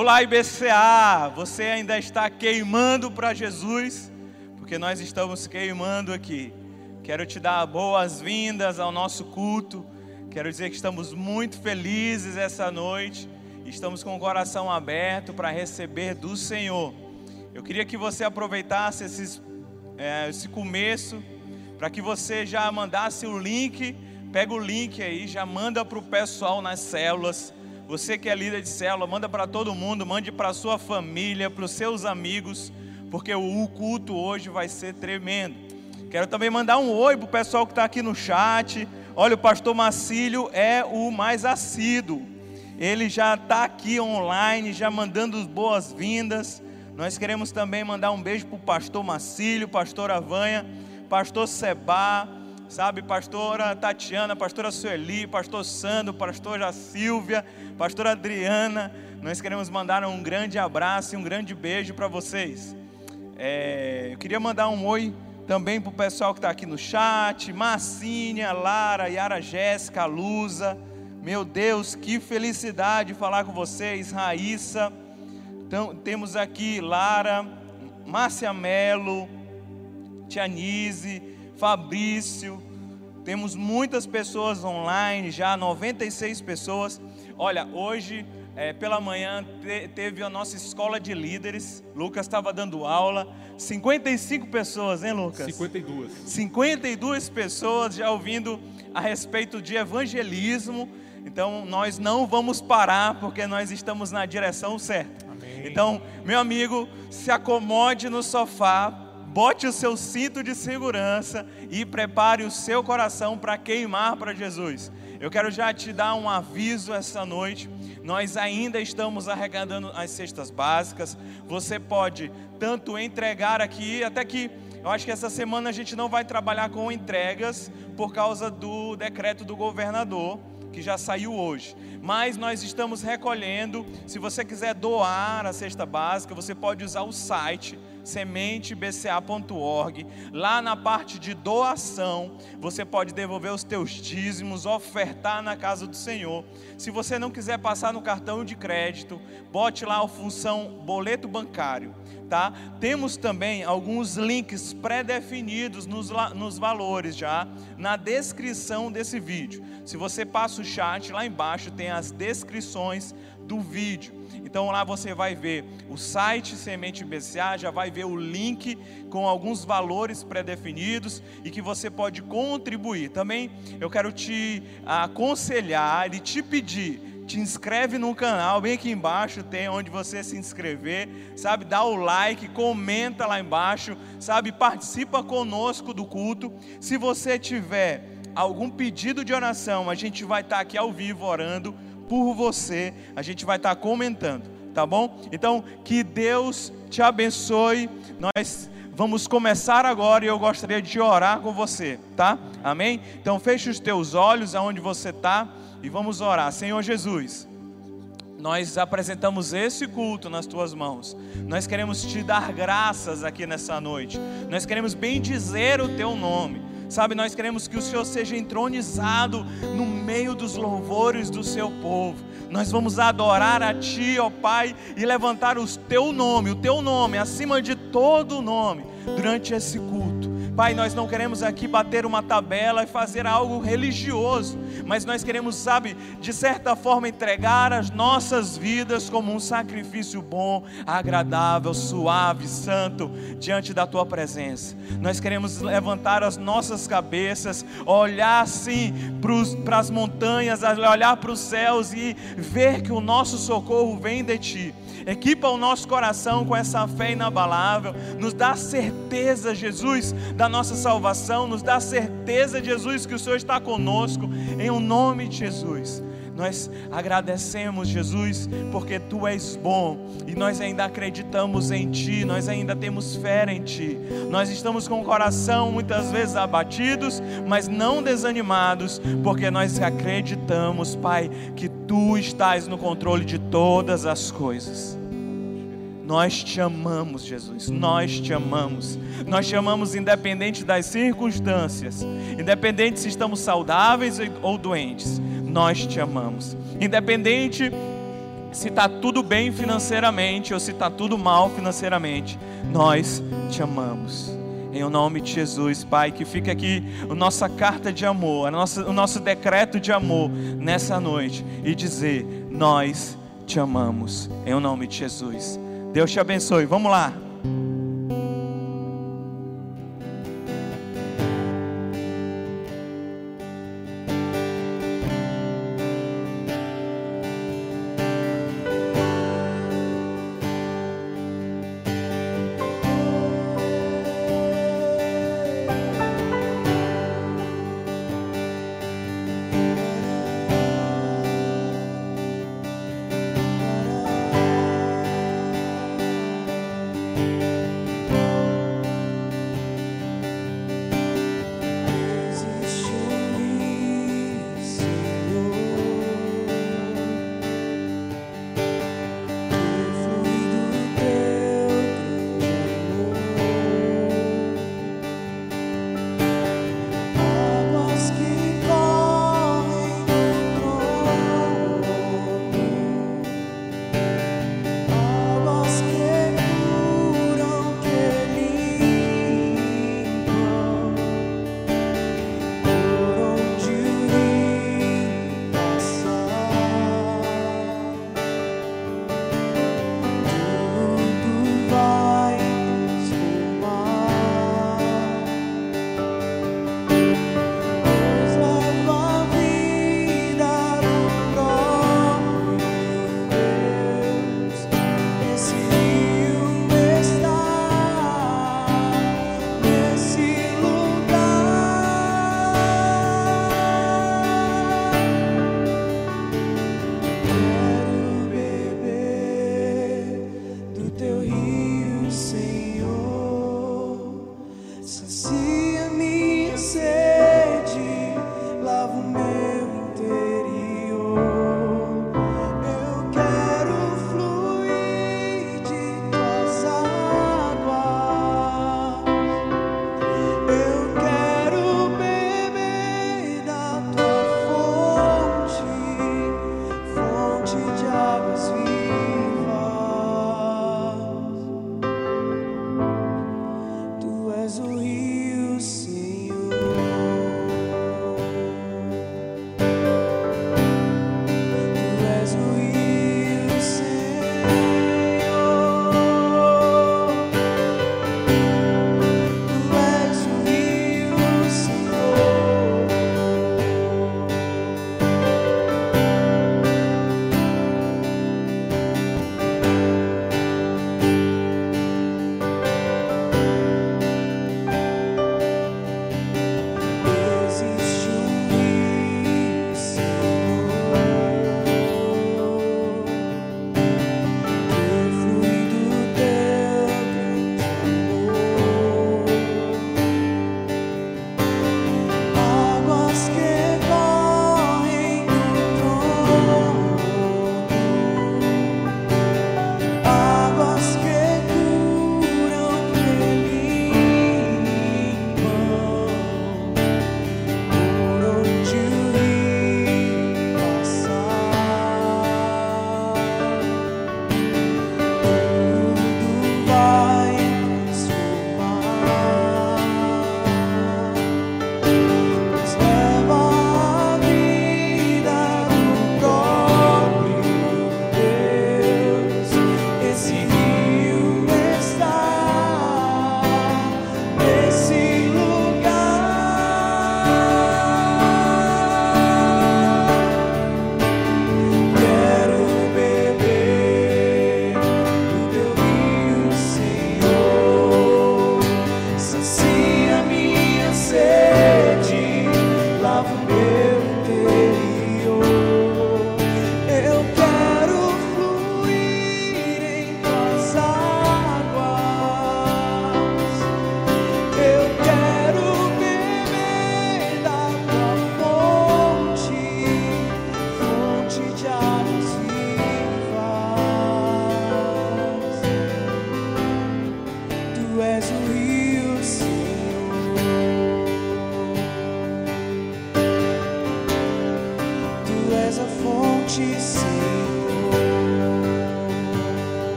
Olá, IBCA! Você ainda está queimando para Jesus? Porque nós estamos queimando aqui. Quero te dar boas-vindas ao nosso culto. Quero dizer que estamos muito felizes essa noite. Estamos com o coração aberto para receber do Senhor. Eu queria que você aproveitasse esses, é, esse começo para que você já mandasse o link. Pega o link aí, já manda para o pessoal nas células você que é líder de célula, manda para todo mundo, mande para sua família, para os seus amigos, porque o culto hoje vai ser tremendo. Quero também mandar um oi para o pessoal que está aqui no chat. Olha, o pastor Macílio é o mais assíduo. Ele já está aqui online, já mandando boas-vindas. Nós queremos também mandar um beijo para o pastor Macílio, pastor Avanha, pastor Seba, sabe, pastora Tatiana, pastora Sueli, pastor Sandro, pastora Silvia, pastora Adriana. Nós queremos mandar um grande abraço e um grande beijo para vocês. É, eu queria mandar um oi também para o pessoal que está aqui no chat, Marcínia, Lara, Yara Jéssica, Lusa. Meu Deus, que felicidade falar com vocês, Raíssa. Então, temos aqui Lara, Márcia Melo, Tianise, Fabrício, temos muitas pessoas online já, 96 pessoas. Olha, hoje é, pela manhã te, teve a nossa escola de líderes. Lucas estava dando aula. 55 pessoas, hein, Lucas? 52. 52 pessoas já ouvindo a respeito de evangelismo. Então nós não vamos parar porque nós estamos na direção certa. Amém. Então, meu amigo, se acomode no sofá, bote o seu cinto de segurança e prepare o seu coração para queimar para Jesus. Eu quero já te dar um aviso essa noite. Nós ainda estamos arrecadando as cestas básicas. Você pode tanto entregar aqui, até que eu acho que essa semana a gente não vai trabalhar com entregas por causa do decreto do governador que já saiu hoje. Mas nós estamos recolhendo. Se você quiser doar a cesta básica, você pode usar o site sementebca.org. Lá na parte de doação, você pode devolver os teus dízimos, ofertar na casa do Senhor. Se você não quiser passar no cartão de crédito, bote lá a função boleto bancário, tá? Temos também alguns links pré-definidos nos, nos valores já na descrição desse vídeo. Se você passa o chat, lá embaixo tem as descrições do vídeo. Então lá você vai ver o site Semente BCA, já vai ver o link com alguns valores pré-definidos e que você pode contribuir. Também eu quero te aconselhar e te pedir te inscreve no canal, bem aqui embaixo tem onde você se inscrever, sabe? Dá o like, comenta lá embaixo, sabe? Participa conosco do culto. Se você tiver algum pedido de oração, a gente vai estar aqui ao vivo orando por você. A gente vai estar comentando, tá bom? Então, que Deus te abençoe. Nós vamos começar agora e eu gostaria de orar com você, tá? Amém? Então, feche os teus olhos aonde você está e vamos orar. Senhor Jesus, nós apresentamos esse culto nas tuas mãos. Nós queremos te dar graças aqui nessa noite. Nós queremos bendizer o teu nome. Sabe, nós queremos que o Senhor seja entronizado no meio dos louvores do seu povo. Nós vamos adorar a Ti, ó Pai, e levantar o Teu nome, o Teu nome acima de todo nome, durante esse culto. Pai, nós não queremos aqui bater uma tabela e fazer algo religioso, mas nós queremos, sabe, de certa forma entregar as nossas vidas como um sacrifício bom, agradável, suave, santo, diante da tua presença. Nós queremos levantar as nossas cabeças, olhar assim para as montanhas, olhar para os céus e ver que o nosso socorro vem de ti. Equipa o nosso coração com essa fé inabalável, nos dá certeza, Jesus, da nossa salvação, nos dá certeza, Jesus, que o Senhor está conosco, em o um nome de Jesus. Nós agradecemos, Jesus, porque Tu és bom e nós ainda acreditamos em Ti, nós ainda temos fé em Ti. Nós estamos com o coração muitas vezes abatidos, mas não desanimados, porque nós acreditamos, Pai, que Tu estás no controle de todas as coisas. Nós te amamos, Jesus. Nós te amamos. Nós te amamos independente das circunstâncias, independente se estamos saudáveis ou doentes nós te amamos. Independente se está tudo bem financeiramente ou se está tudo mal financeiramente, nós te amamos. Em o nome de Jesus, Pai, que fica aqui a nossa carta de amor, a nossa, o nosso decreto de amor nessa noite e dizer: Nós te amamos. Em o nome de Jesus. Deus te abençoe. Vamos lá.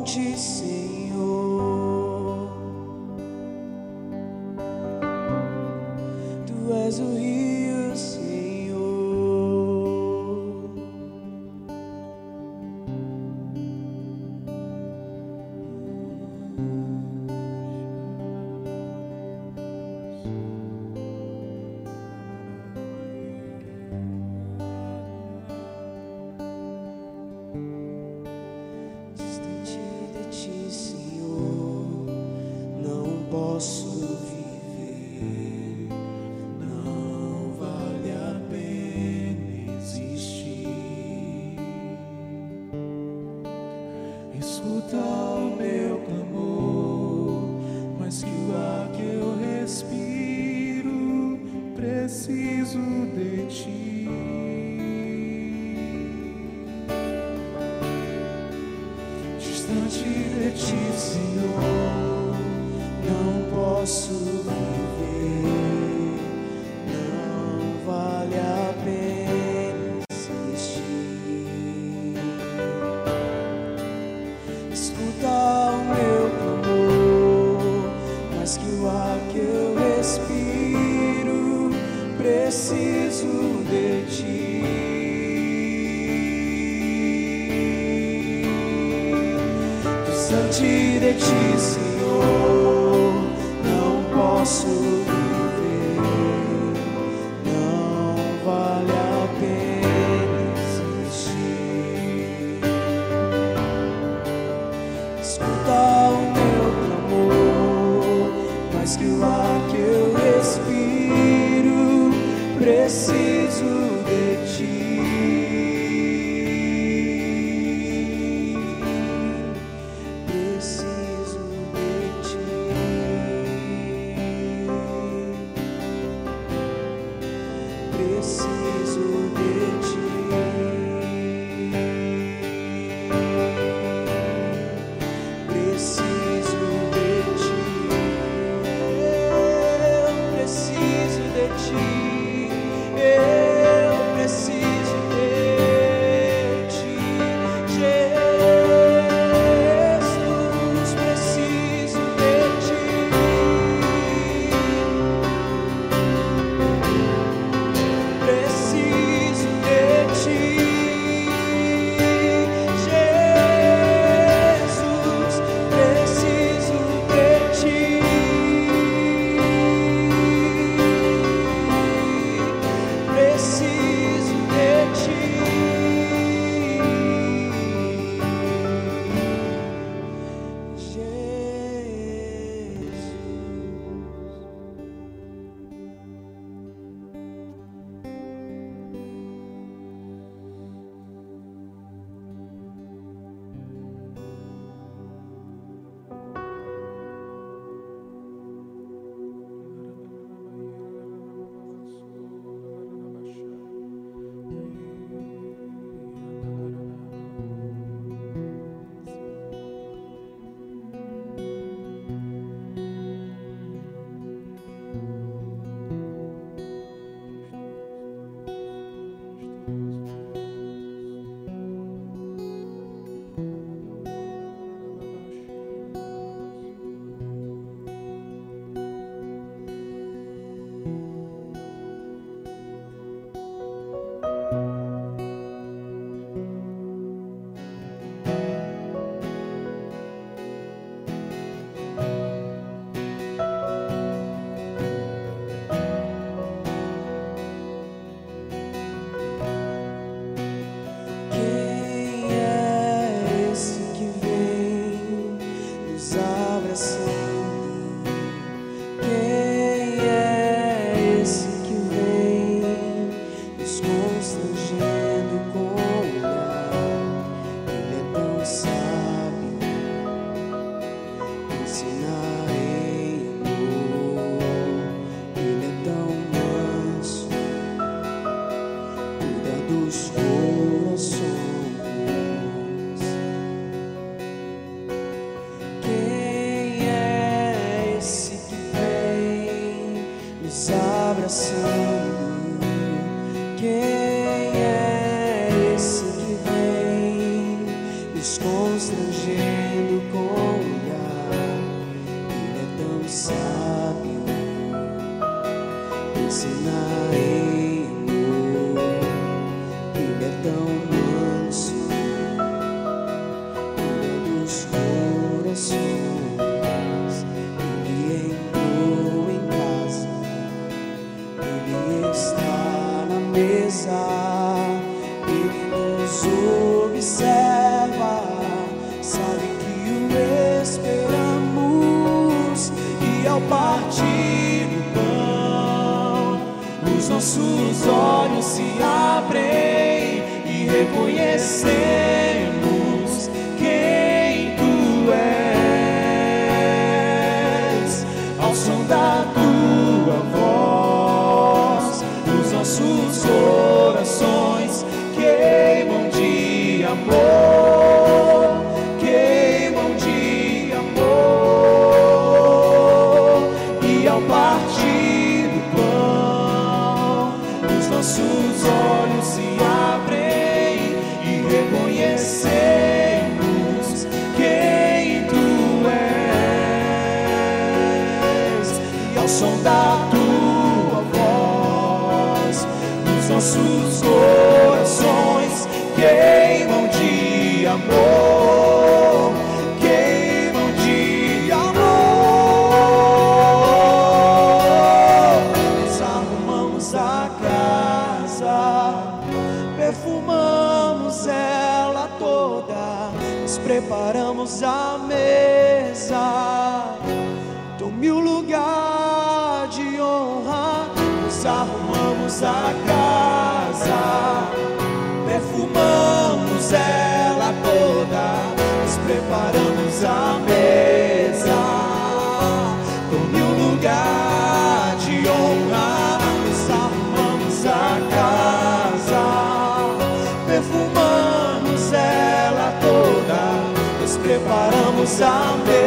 Fonte, Senhor. Preparamos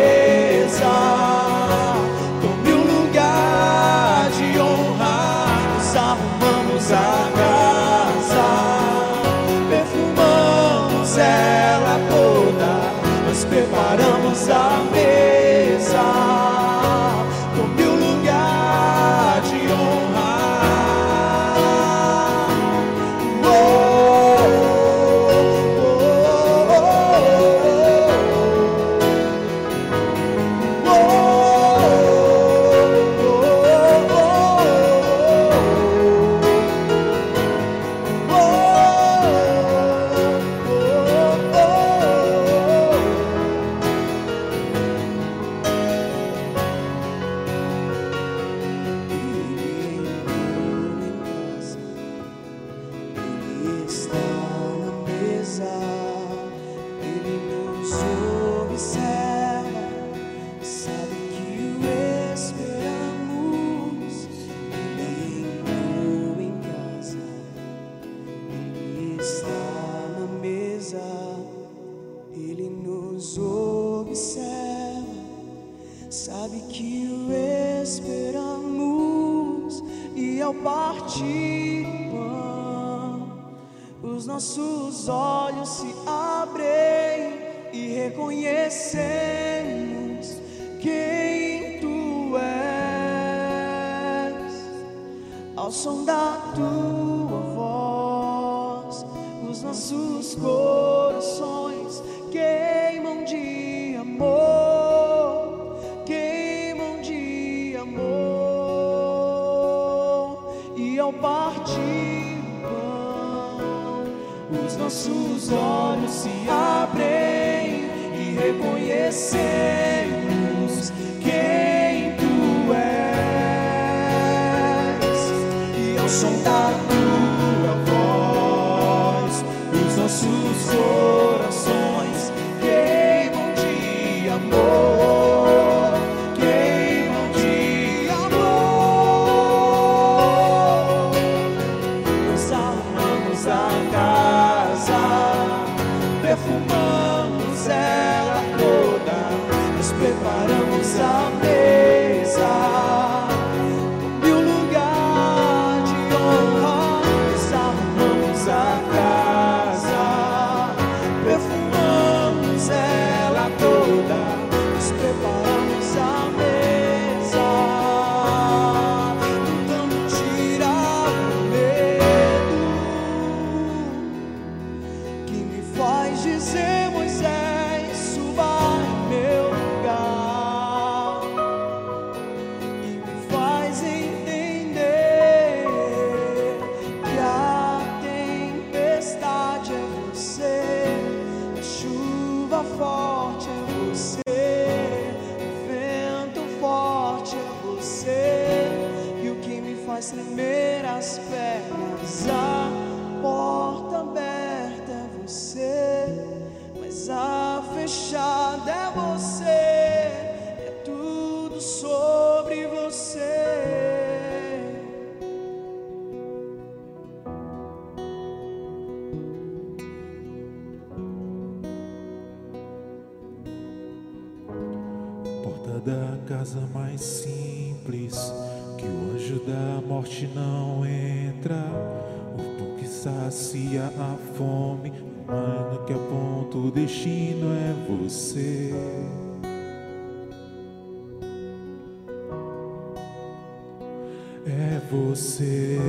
você.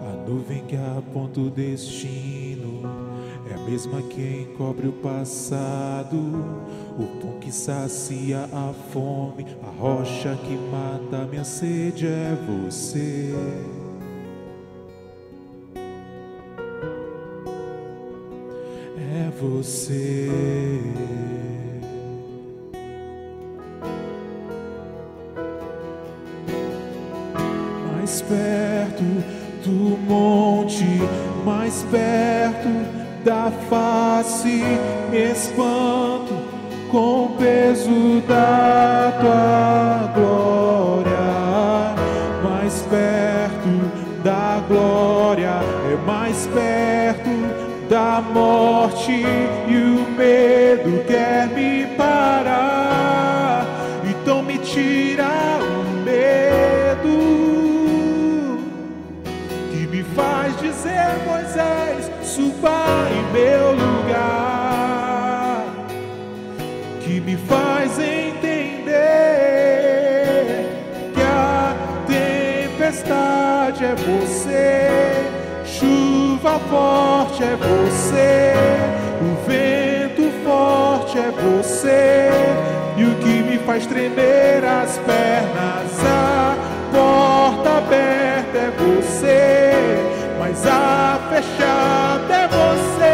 A nuvem que aponta o destino é a mesma que encobre o passado, o pão que sacia a fome, a rocha que mata minha sede é você. É você. do monte, mais perto da face, me espanto com o peso da tua glória, mais perto da glória, é mais perto da morte e o medo quer me Vai em meu lugar, que me faz entender que a tempestade é você, chuva forte é você, o vento forte é você, e o que me faz tremer as pernas, a porta aberta é você casa fechada é você.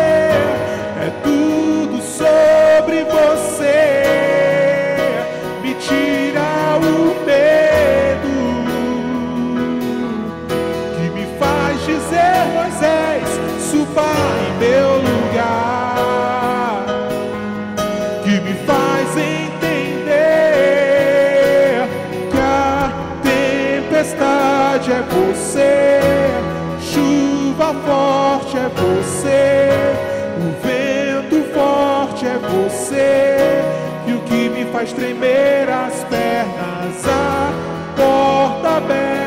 faz tremer as pernas, a porta aberta.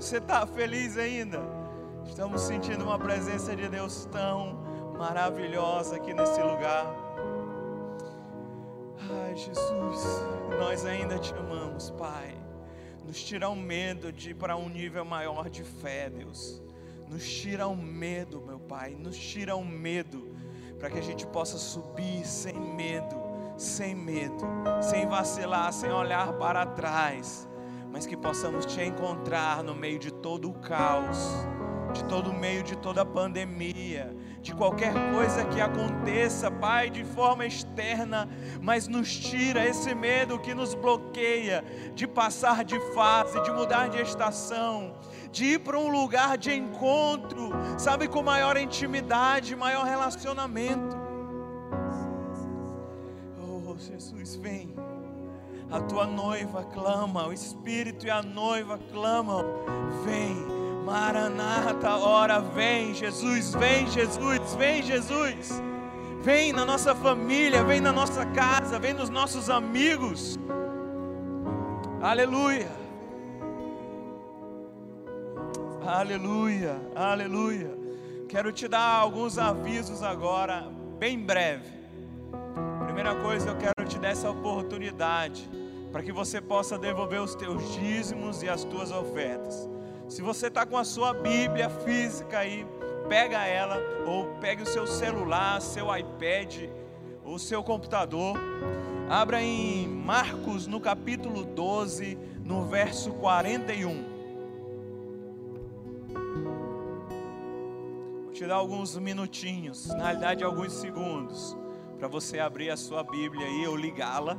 Você está feliz ainda? Estamos sentindo uma presença de Deus tão maravilhosa aqui nesse lugar. Ai, Jesus, nós ainda te amamos, Pai. Nos tira o medo de ir para um nível maior de fé, Deus. Nos tira o medo, meu Pai. Nos tira o medo para que a gente possa subir sem medo, sem medo, sem vacilar, sem olhar para trás, mas que possamos te encontrar no meio de todo o caos, de todo o meio de toda a pandemia, de qualquer coisa que aconteça, Pai, de forma externa, mas nos tira esse medo que nos bloqueia de passar de fase, de mudar de estação, de ir para um lugar de encontro, sabe, com maior intimidade, maior relacionamento. Oh, Jesus, vem. A tua noiva clama, o Espírito e a noiva clamam, vem. Maranata, ora vem, Jesus, vem, Jesus, vem, Jesus. Vem na nossa família, vem na nossa casa, vem nos nossos amigos. Aleluia. Aleluia, aleluia. Quero te dar alguns avisos agora, bem breve. Primeira coisa, eu quero te dar essa oportunidade para que você possa devolver os teus dízimos e as tuas ofertas. Se você está com a sua Bíblia física aí, pega ela, ou pegue o seu celular, seu iPad, o seu computador, abra em Marcos no capítulo 12, no verso 41. Vou te dar alguns minutinhos, na realidade alguns segundos, para você abrir a sua Bíblia aí ou ligá-la.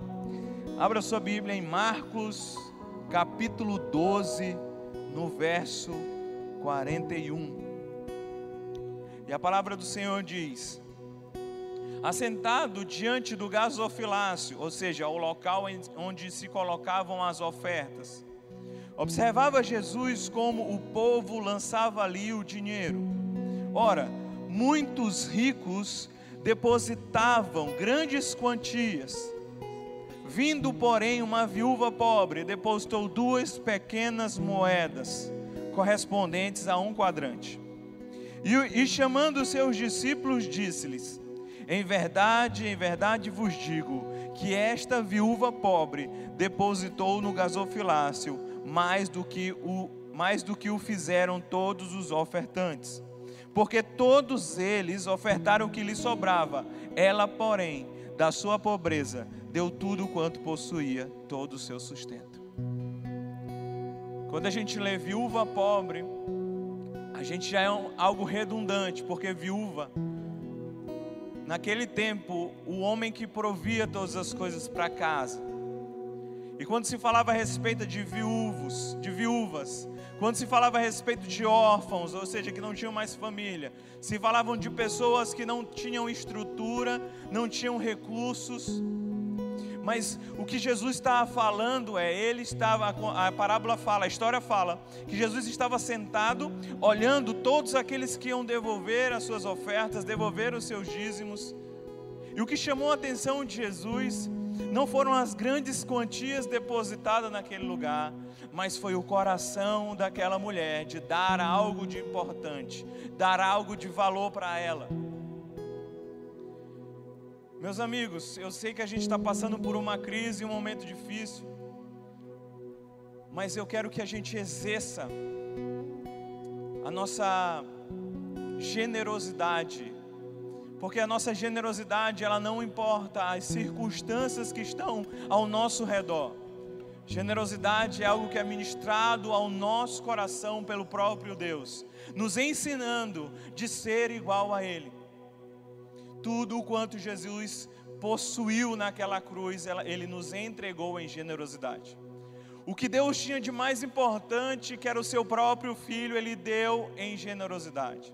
Abra sua Bíblia em Marcos, capítulo 12, no verso 41. E a palavra do Senhor diz: Assentado diante do gasofilácio, ou seja, o local onde se colocavam as ofertas, observava Jesus como o povo lançava ali o dinheiro. Ora, muitos ricos depositavam grandes quantias. Vindo, porém, uma viúva pobre, depositou duas pequenas moedas, correspondentes a um quadrante. E, e chamando seus discípulos, disse-lhes: Em verdade, em verdade vos digo, que esta viúva pobre depositou no gasofilácio mais do que o, mais do que o fizeram todos os ofertantes. Porque todos eles ofertaram o que lhe sobrava, ela, porém, da sua pobreza, deu tudo quanto possuía, todo o seu sustento. Quando a gente lê viúva pobre, a gente já é um, algo redundante, porque viúva, naquele tempo, o homem que provia todas as coisas para casa. E quando se falava a respeito de viúvos, de viúvas, quando se falava a respeito de órfãos, ou seja, que não tinham mais família, se falavam de pessoas que não tinham estrutura, não tinham recursos, mas o que Jesus estava falando é, ele estava, a parábola fala, a história fala, que Jesus estava sentado, olhando todos aqueles que iam devolver as suas ofertas, devolver os seus dízimos. E o que chamou a atenção de Jesus não foram as grandes quantias depositadas naquele lugar, mas foi o coração daquela mulher de dar algo de importante, dar algo de valor para ela. Meus amigos, eu sei que a gente está passando por uma crise, um momento difícil, mas eu quero que a gente exerça a nossa generosidade, porque a nossa generosidade ela não importa as circunstâncias que estão ao nosso redor. Generosidade é algo que é ministrado ao nosso coração pelo próprio Deus, nos ensinando de ser igual a Ele. Tudo o quanto Jesus possuiu naquela cruz, ele nos entregou em generosidade. O que Deus tinha de mais importante, que era o seu próprio filho, ele deu em generosidade.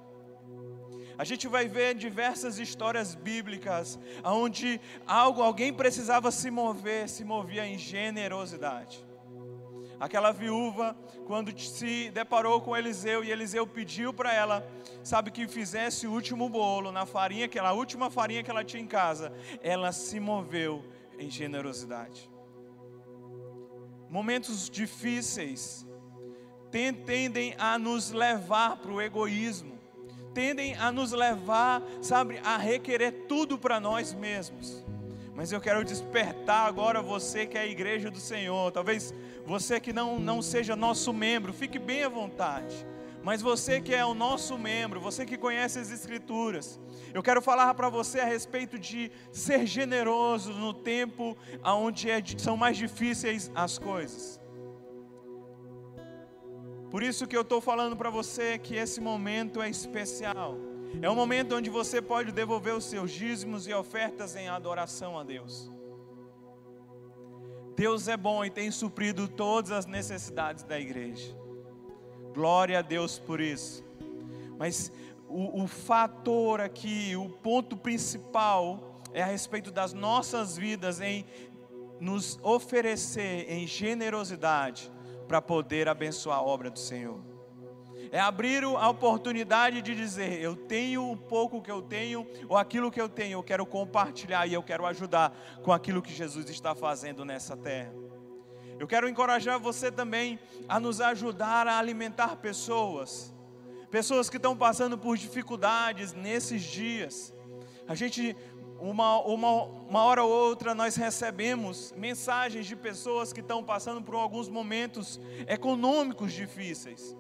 A gente vai ver diversas histórias bíblicas onde algo, alguém precisava se mover, se movia em generosidade. Aquela viúva, quando se deparou com Eliseu e Eliseu pediu para ela, sabe, que fizesse o último bolo na farinha, aquela última farinha que ela tinha em casa, ela se moveu em generosidade. Momentos difíceis tendem a nos levar para o egoísmo, tendem a nos levar, sabe, a requerer tudo para nós mesmos. Mas eu quero despertar agora você que é a igreja do Senhor. Talvez você que não, não seja nosso membro, fique bem à vontade. Mas você que é o nosso membro, você que conhece as Escrituras, eu quero falar para você a respeito de ser generoso no tempo onde é, são mais difíceis as coisas. Por isso que eu estou falando para você que esse momento é especial. É um momento onde você pode devolver os seus dízimos e ofertas em adoração a Deus. Deus é bom e tem suprido todas as necessidades da igreja. Glória a Deus por isso. Mas o, o fator aqui, o ponto principal é a respeito das nossas vidas em nos oferecer em generosidade para poder abençoar a obra do Senhor. É abrir a oportunidade de dizer: eu tenho o pouco que eu tenho, ou aquilo que eu tenho, eu quero compartilhar e eu quero ajudar com aquilo que Jesus está fazendo nessa terra. Eu quero encorajar você também a nos ajudar a alimentar pessoas, pessoas que estão passando por dificuldades nesses dias. A gente, uma, uma, uma hora ou outra, nós recebemos mensagens de pessoas que estão passando por alguns momentos econômicos difíceis.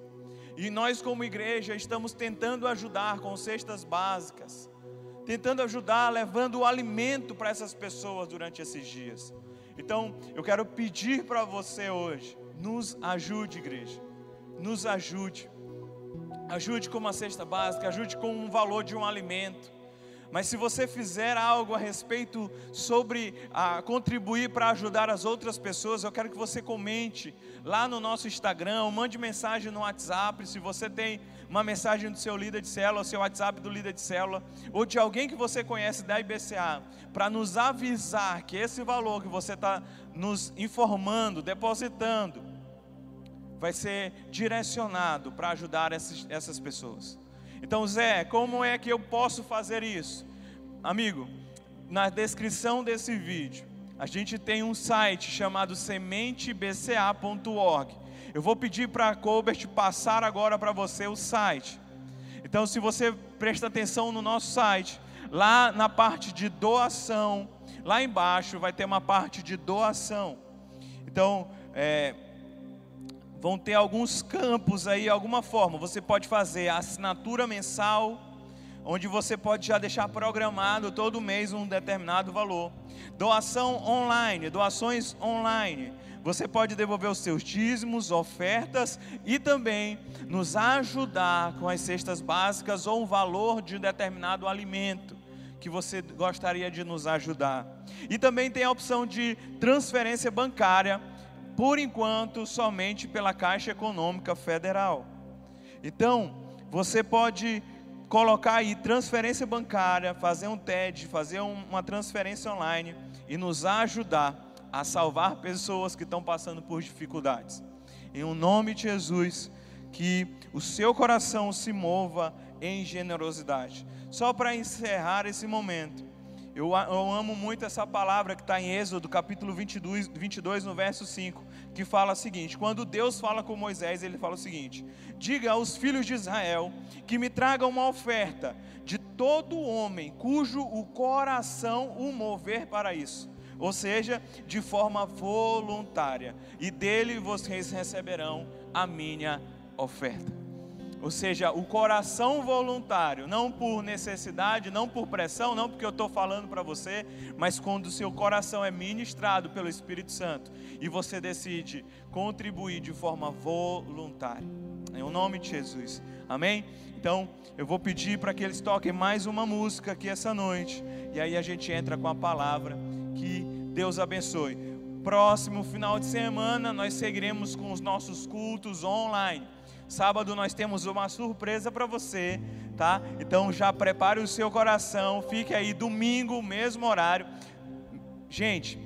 E nós, como igreja, estamos tentando ajudar com cestas básicas, tentando ajudar, levando o alimento para essas pessoas durante esses dias. Então, eu quero pedir para você hoje, nos ajude, igreja, nos ajude. Ajude com uma cesta básica, ajude com um valor de um alimento. Mas se você fizer algo a respeito sobre a contribuir para ajudar as outras pessoas, eu quero que você comente lá no nosso Instagram, mande mensagem no WhatsApp, se você tem uma mensagem do seu líder de célula, seu WhatsApp do líder de célula, ou de alguém que você conhece da IBCA, para nos avisar que esse valor que você está nos informando, depositando, vai ser direcionado para ajudar essas, essas pessoas. Então, Zé, como é que eu posso fazer isso? Amigo, na descrição desse vídeo, a gente tem um site chamado sementebca.org. Eu vou pedir para a Colbert passar agora para você o site. Então, se você presta atenção no nosso site, lá na parte de doação, lá embaixo vai ter uma parte de doação. Então, é, vão ter alguns campos aí, alguma forma. Você pode fazer a assinatura mensal, onde você pode já deixar programado todo mês um determinado valor. Doação online, doações online. Você pode devolver os seus dízimos, ofertas e também nos ajudar com as cestas básicas ou um valor de um determinado alimento que você gostaria de nos ajudar. E também tem a opção de transferência bancária por enquanto, somente pela Caixa Econômica Federal. Então, você pode colocar aí transferência bancária, fazer um TED, fazer uma transferência online e nos ajudar a salvar pessoas que estão passando por dificuldades. Em o um nome de Jesus, que o seu coração se mova em generosidade. Só para encerrar esse momento, eu, eu, amo muito essa palavra que está em Êxodo, capítulo 22, 22, no verso 5 que fala o seguinte: quando Deus fala com Moisés, ele fala o seguinte: Diga aos filhos de Israel que me tragam uma oferta de todo homem cujo o coração o mover para isso, ou seja, de forma voluntária, e dele vocês receberão a minha oferta. Ou seja, o coração voluntário, não por necessidade, não por pressão, não porque eu estou falando para você, mas quando o seu coração é ministrado pelo Espírito Santo e você decide contribuir de forma voluntária. Em o nome de Jesus. Amém? Então, eu vou pedir para que eles toquem mais uma música aqui essa noite. E aí a gente entra com a palavra. Que Deus abençoe. Próximo final de semana nós seguiremos com os nossos cultos online. Sábado nós temos uma surpresa para você. tá? Então já prepare o seu coração, fique aí domingo, mesmo horário. Gente,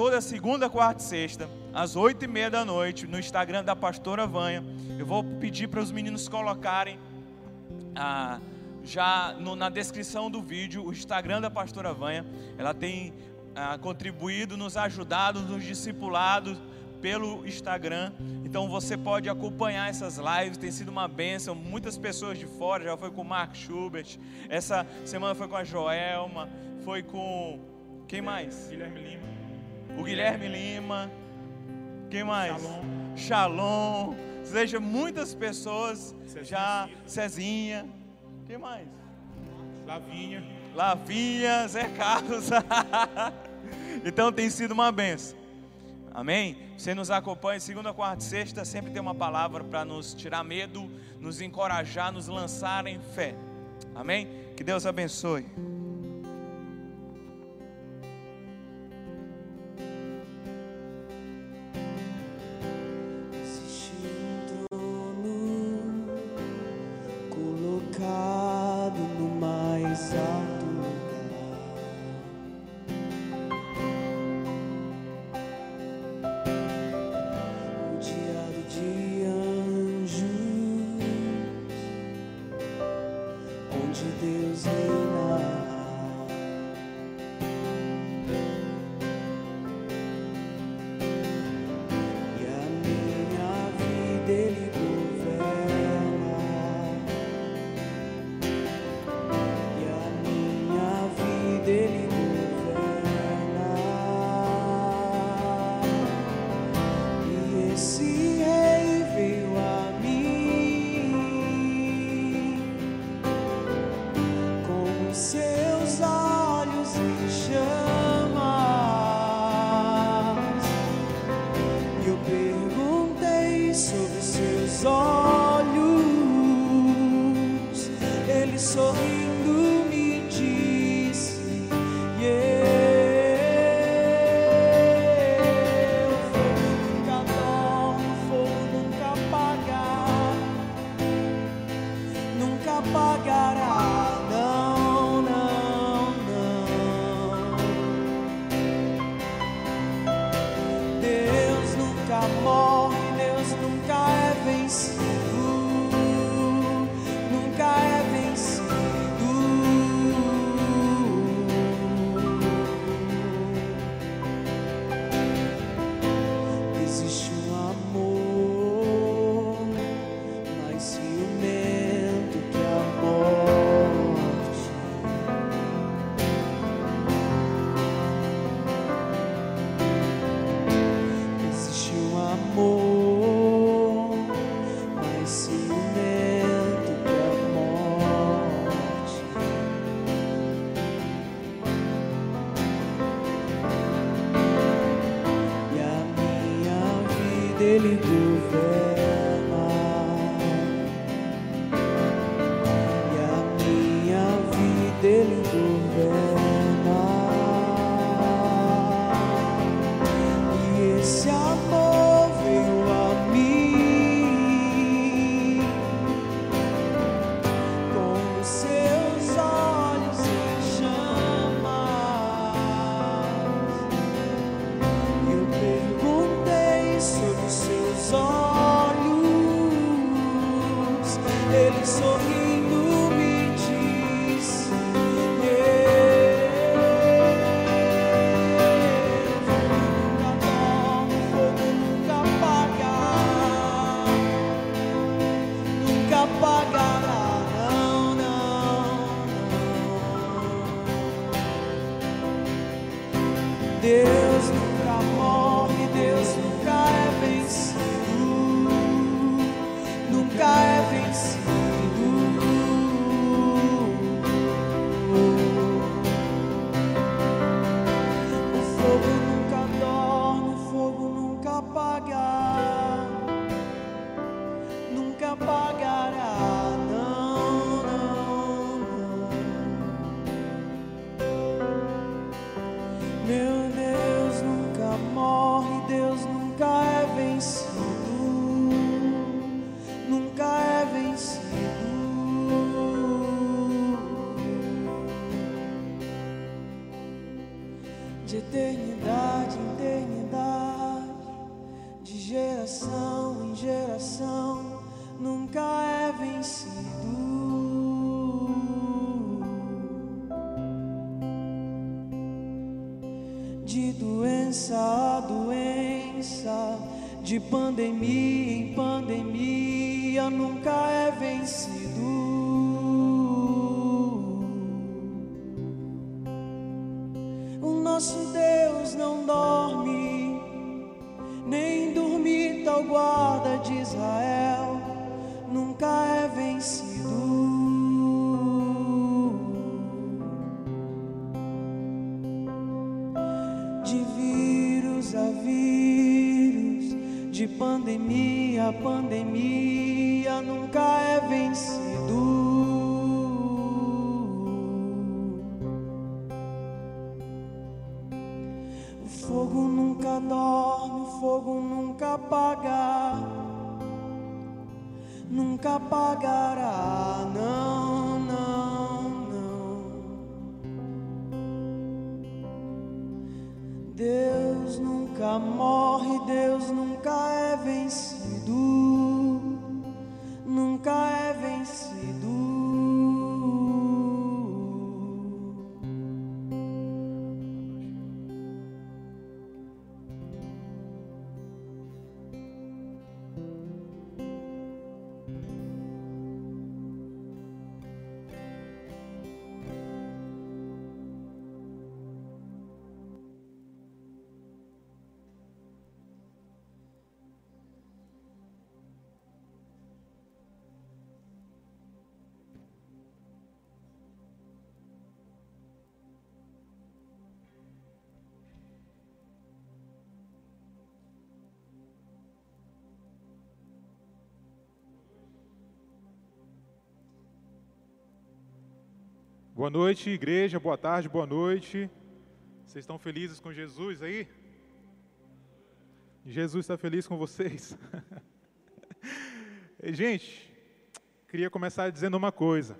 toda segunda, quarta e sexta, às oito e meia da noite, no Instagram da Pastora Vanha, eu vou pedir para os meninos colocarem ah, já no, na descrição do vídeo o Instagram da Pastora Vanha. Ela tem ah, contribuído, nos ajudado, nos discipulado pelo Instagram. Então você pode acompanhar essas lives, tem sido uma bênção. Muitas pessoas de fora, já foi com o Mark Schubert, essa semana foi com a Joelma, foi com. Quem mais? Guilherme Lima. O Guilherme Lima. Quem mais? Shalom. Shalom. Seja muitas pessoas Cezinha já. Cezinha. Quem mais? Lavinha. Lavinha, Zé Carlos. então tem sido uma benção. Amém? Você nos acompanha segunda, quarta e sexta, sempre tem uma palavra para nos tirar medo, nos encorajar, nos lançar em fé. Amém? Que Deus abençoe. Ele governa. Boa noite, igreja. Boa tarde, boa noite. Vocês estão felizes com Jesus aí? Jesus está feliz com vocês? Gente, queria começar dizendo uma coisa.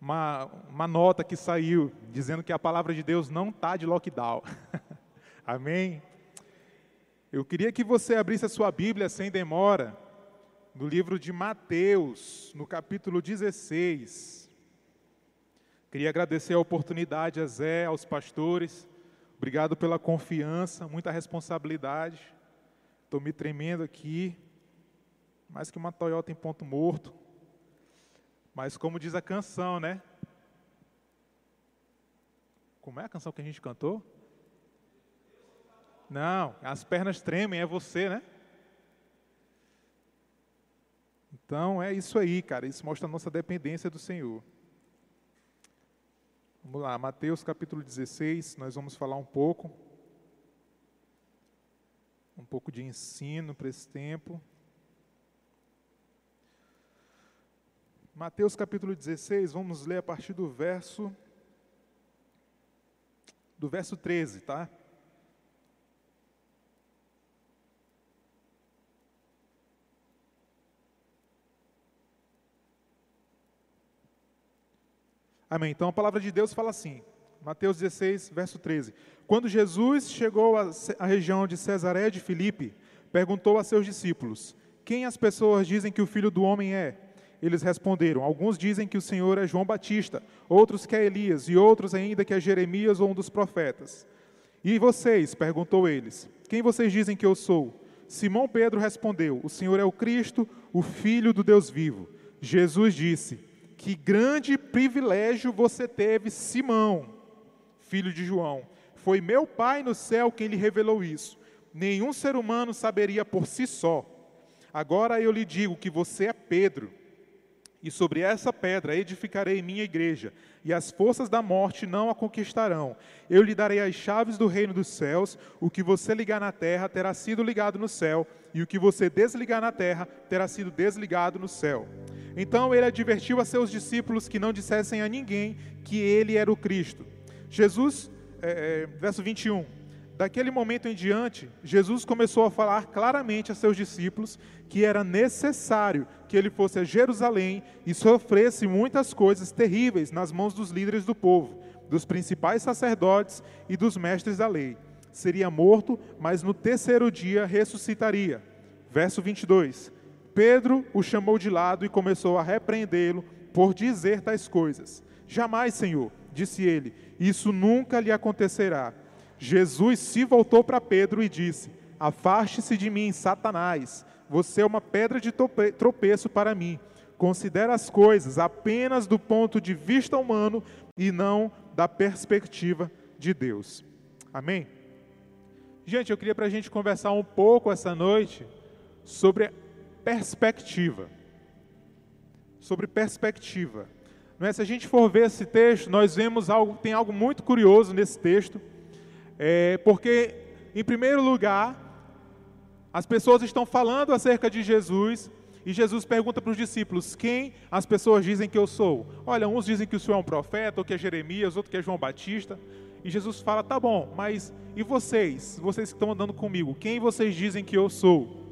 Uma, uma nota que saiu dizendo que a palavra de Deus não está de lockdown. Amém? Eu queria que você abrisse a sua Bíblia sem demora, no livro de Mateus, no capítulo 16. Queria agradecer a oportunidade a Zé, aos pastores. Obrigado pela confiança, muita responsabilidade. Estou me tremendo aqui. Mais que uma Toyota em ponto morto. Mas como diz a canção, né? Como é a canção que a gente cantou? Não, as pernas tremem, é você, né? Então é isso aí, cara. Isso mostra a nossa dependência do Senhor. Vamos lá, Mateus capítulo 16, nós vamos falar um pouco. Um pouco de ensino para esse tempo. Mateus capítulo 16, vamos ler a partir do verso do verso 13, tá? Amém. Então a palavra de Deus fala assim, Mateus 16, verso 13. Quando Jesus chegou à região de Cesaré de Filipe, perguntou a seus discípulos: Quem as pessoas dizem que o filho do homem é? Eles responderam: Alguns dizem que o Senhor é João Batista, outros que é Elias, e outros ainda que é Jeremias ou um dos profetas. E vocês? perguntou eles: Quem vocês dizem que eu sou? Simão Pedro respondeu: O Senhor é o Cristo, o Filho do Deus vivo. Jesus disse: Que grande privilégio você teve, Simão, filho de João. Foi meu Pai no céu quem lhe revelou isso. Nenhum ser humano saberia por si só. Agora eu lhe digo que você é Pedro, e sobre essa pedra edificarei minha igreja, e as forças da morte não a conquistarão. Eu lhe darei as chaves do reino dos céus. O que você ligar na terra terá sido ligado no céu, e o que você desligar na terra terá sido desligado no céu. Então ele advertiu a seus discípulos que não dissessem a ninguém que ele era o Cristo. Jesus, é, é, verso 21. Daquele momento em diante, Jesus começou a falar claramente a seus discípulos que era necessário que ele fosse a Jerusalém e sofresse muitas coisas terríveis nas mãos dos líderes do povo dos principais sacerdotes e dos mestres da lei. Seria morto, mas no terceiro dia ressuscitaria. Verso 22. Pedro o chamou de lado e começou a repreendê-lo por dizer tais coisas. Jamais, Senhor, disse ele, isso nunca lhe acontecerá. Jesus se voltou para Pedro e disse: Afaste-se de mim, Satanás. Você é uma pedra de tropeço para mim. Considera as coisas apenas do ponto de vista humano e não da perspectiva de Deus. Amém? Gente, eu queria para a gente conversar um pouco essa noite sobre perspectiva. Sobre perspectiva. Não é? Se a gente for ver esse texto, nós vemos algo, tem algo muito curioso nesse texto, é, porque, em primeiro lugar, as pessoas estão falando acerca de Jesus e Jesus pergunta para os discípulos: Quem as pessoas dizem que eu sou? Olha, uns dizem que o senhor é um profeta, ou que é Jeremias, outro que é João Batista. E Jesus fala: Tá bom, mas e vocês? Vocês que estão andando comigo, quem vocês dizem que eu sou?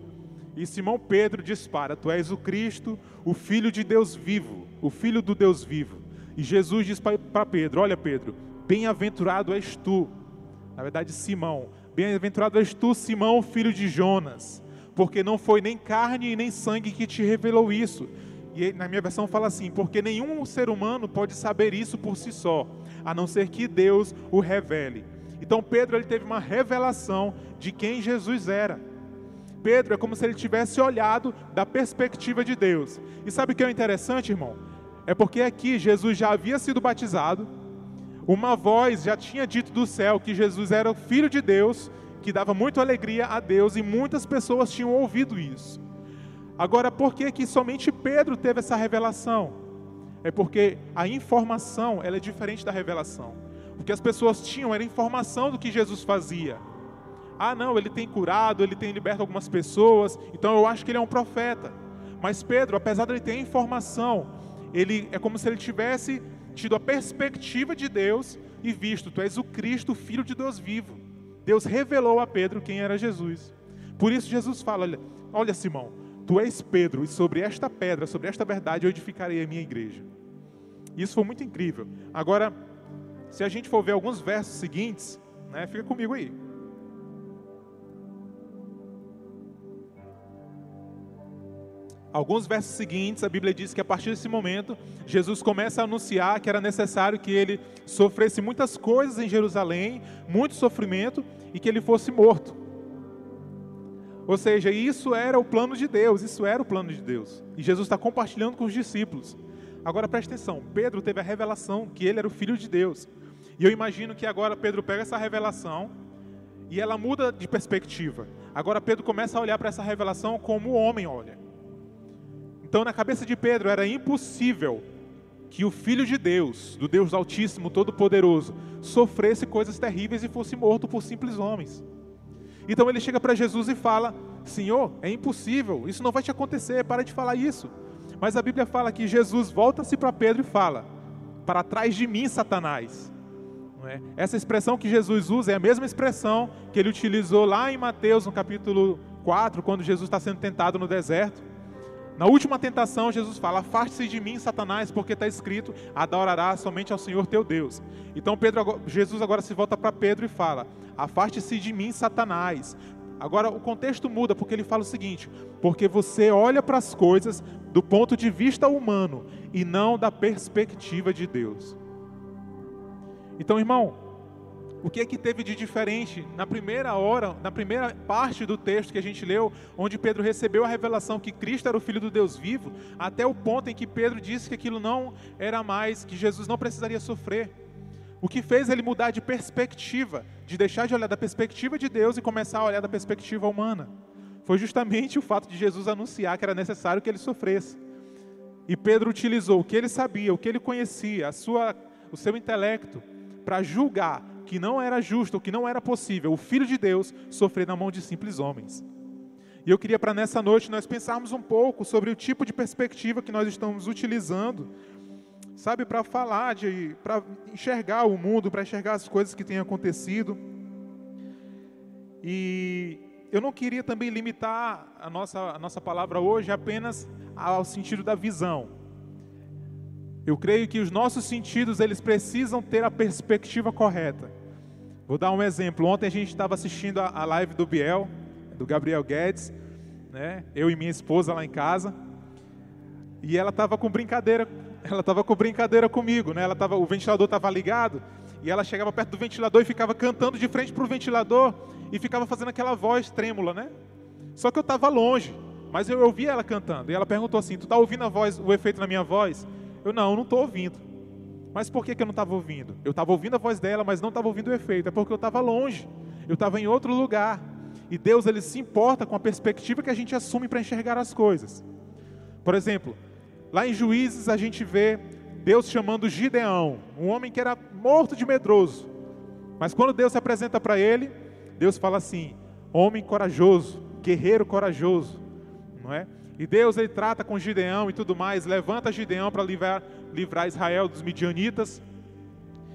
E Simão Pedro dispara: Tu és o Cristo, o Filho de Deus vivo, o Filho do Deus vivo. E Jesus diz para Pedro: Olha, Pedro, bem-aventurado és tu. Na verdade, Simão, Bem-aventurado és tu, Simão, filho de Jonas, porque não foi nem carne nem sangue que te revelou isso. E na minha versão fala assim: porque nenhum ser humano pode saber isso por si só, a não ser que Deus o revele. Então Pedro ele teve uma revelação de quem Jesus era. Pedro é como se ele tivesse olhado da perspectiva de Deus. E sabe o que é interessante, irmão? É porque aqui Jesus já havia sido batizado, uma voz já tinha dito do céu que Jesus era o Filho de Deus, que dava muita alegria a Deus, e muitas pessoas tinham ouvido isso. Agora, por que, que somente Pedro teve essa revelação? É porque a informação ela é diferente da revelação. O que as pessoas tinham era informação do que Jesus fazia. Ah, não, ele tem curado, ele tem liberto algumas pessoas, então eu acho que ele é um profeta. Mas Pedro, apesar de ele ter informação, ele é como se ele tivesse tido a perspectiva de Deus e visto, tu és o Cristo, Filho de Deus vivo. Deus revelou a Pedro quem era Jesus. Por isso Jesus fala: olha, olha Simão, tu és Pedro, e sobre esta pedra, sobre esta verdade, eu edificarei a minha igreja. Isso foi muito incrível. Agora, se a gente for ver alguns versos seguintes, né, fica comigo aí. Alguns versos seguintes, a Bíblia diz que a partir desse momento, Jesus começa a anunciar que era necessário que ele sofresse muitas coisas em Jerusalém, muito sofrimento, e que ele fosse morto. Ou seja, isso era o plano de Deus, isso era o plano de Deus. E Jesus está compartilhando com os discípulos. Agora preste atenção: Pedro teve a revelação que ele era o filho de Deus. E eu imagino que agora Pedro pega essa revelação e ela muda de perspectiva. Agora Pedro começa a olhar para essa revelação como o homem olha. Então, na cabeça de Pedro, era impossível que o Filho de Deus, do Deus Altíssimo, Todo-Poderoso, sofresse coisas terríveis e fosse morto por simples homens. Então ele chega para Jesus e fala: Senhor, é impossível, isso não vai te acontecer, para de falar isso. Mas a Bíblia fala que Jesus volta-se para Pedro e fala: Para trás de mim, Satanás. É? Essa expressão que Jesus usa é a mesma expressão que ele utilizou lá em Mateus, no capítulo 4, quando Jesus está sendo tentado no deserto. Na última tentação, Jesus fala: Afaste-se de mim, Satanás, porque está escrito: Adorarás somente ao Senhor teu Deus. Então Pedro, Jesus agora se volta para Pedro e fala: Afaste-se de mim, Satanás. Agora o contexto muda porque ele fala o seguinte: porque você olha para as coisas do ponto de vista humano e não da perspectiva de Deus. Então, irmão, o que é que teve de diferente na primeira hora, na primeira parte do texto que a gente leu, onde Pedro recebeu a revelação que Cristo era o Filho do Deus vivo, até o ponto em que Pedro disse que aquilo não era mais, que Jesus não precisaria sofrer. O que fez ele mudar de perspectiva, de deixar de olhar da perspectiva de Deus e começar a olhar da perspectiva humana, foi justamente o fato de Jesus anunciar que era necessário que ele sofresse. E Pedro utilizou o que ele sabia, o que ele conhecia, a sua, o seu intelecto, para julgar que não era justo, que não era possível, o Filho de Deus sofrer na mão de simples homens. E eu queria para nessa noite nós pensarmos um pouco sobre o tipo de perspectiva que nós estamos utilizando, sabe, para falar, de, para enxergar o mundo, para enxergar as coisas que têm acontecido. E eu não queria também limitar a nossa, a nossa palavra hoje apenas ao sentido da visão. Eu creio que os nossos sentidos eles precisam ter a perspectiva correta. Vou dar um exemplo. Ontem a gente estava assistindo a, live do Biel, do Gabriel Guedes, né? Eu e minha esposa lá em casa. E ela estava com brincadeira, ela estava com brincadeira comigo, né? Ela tava, o ventilador estava ligado e ela chegava perto do ventilador e ficava cantando de frente para o ventilador e ficava fazendo aquela voz trêmula, né? Só que eu estava longe, mas eu ouvia ela cantando. E ela perguntou assim: Tu está ouvindo a voz, o efeito na minha voz? Eu não, não estou ouvindo. Mas por que, que eu não estava ouvindo? Eu estava ouvindo a voz dela, mas não estava ouvindo o efeito. É porque eu estava longe. Eu estava em outro lugar. E Deus ele se importa com a perspectiva que a gente assume para enxergar as coisas. Por exemplo, lá em Juízes a gente vê Deus chamando Gideão, um homem que era morto de medroso. Mas quando Deus se apresenta para ele, Deus fala assim: homem corajoso, guerreiro corajoso, não é? E Deus ele trata com Gideão e tudo mais, levanta Gideão para livrar, livrar Israel dos midianitas.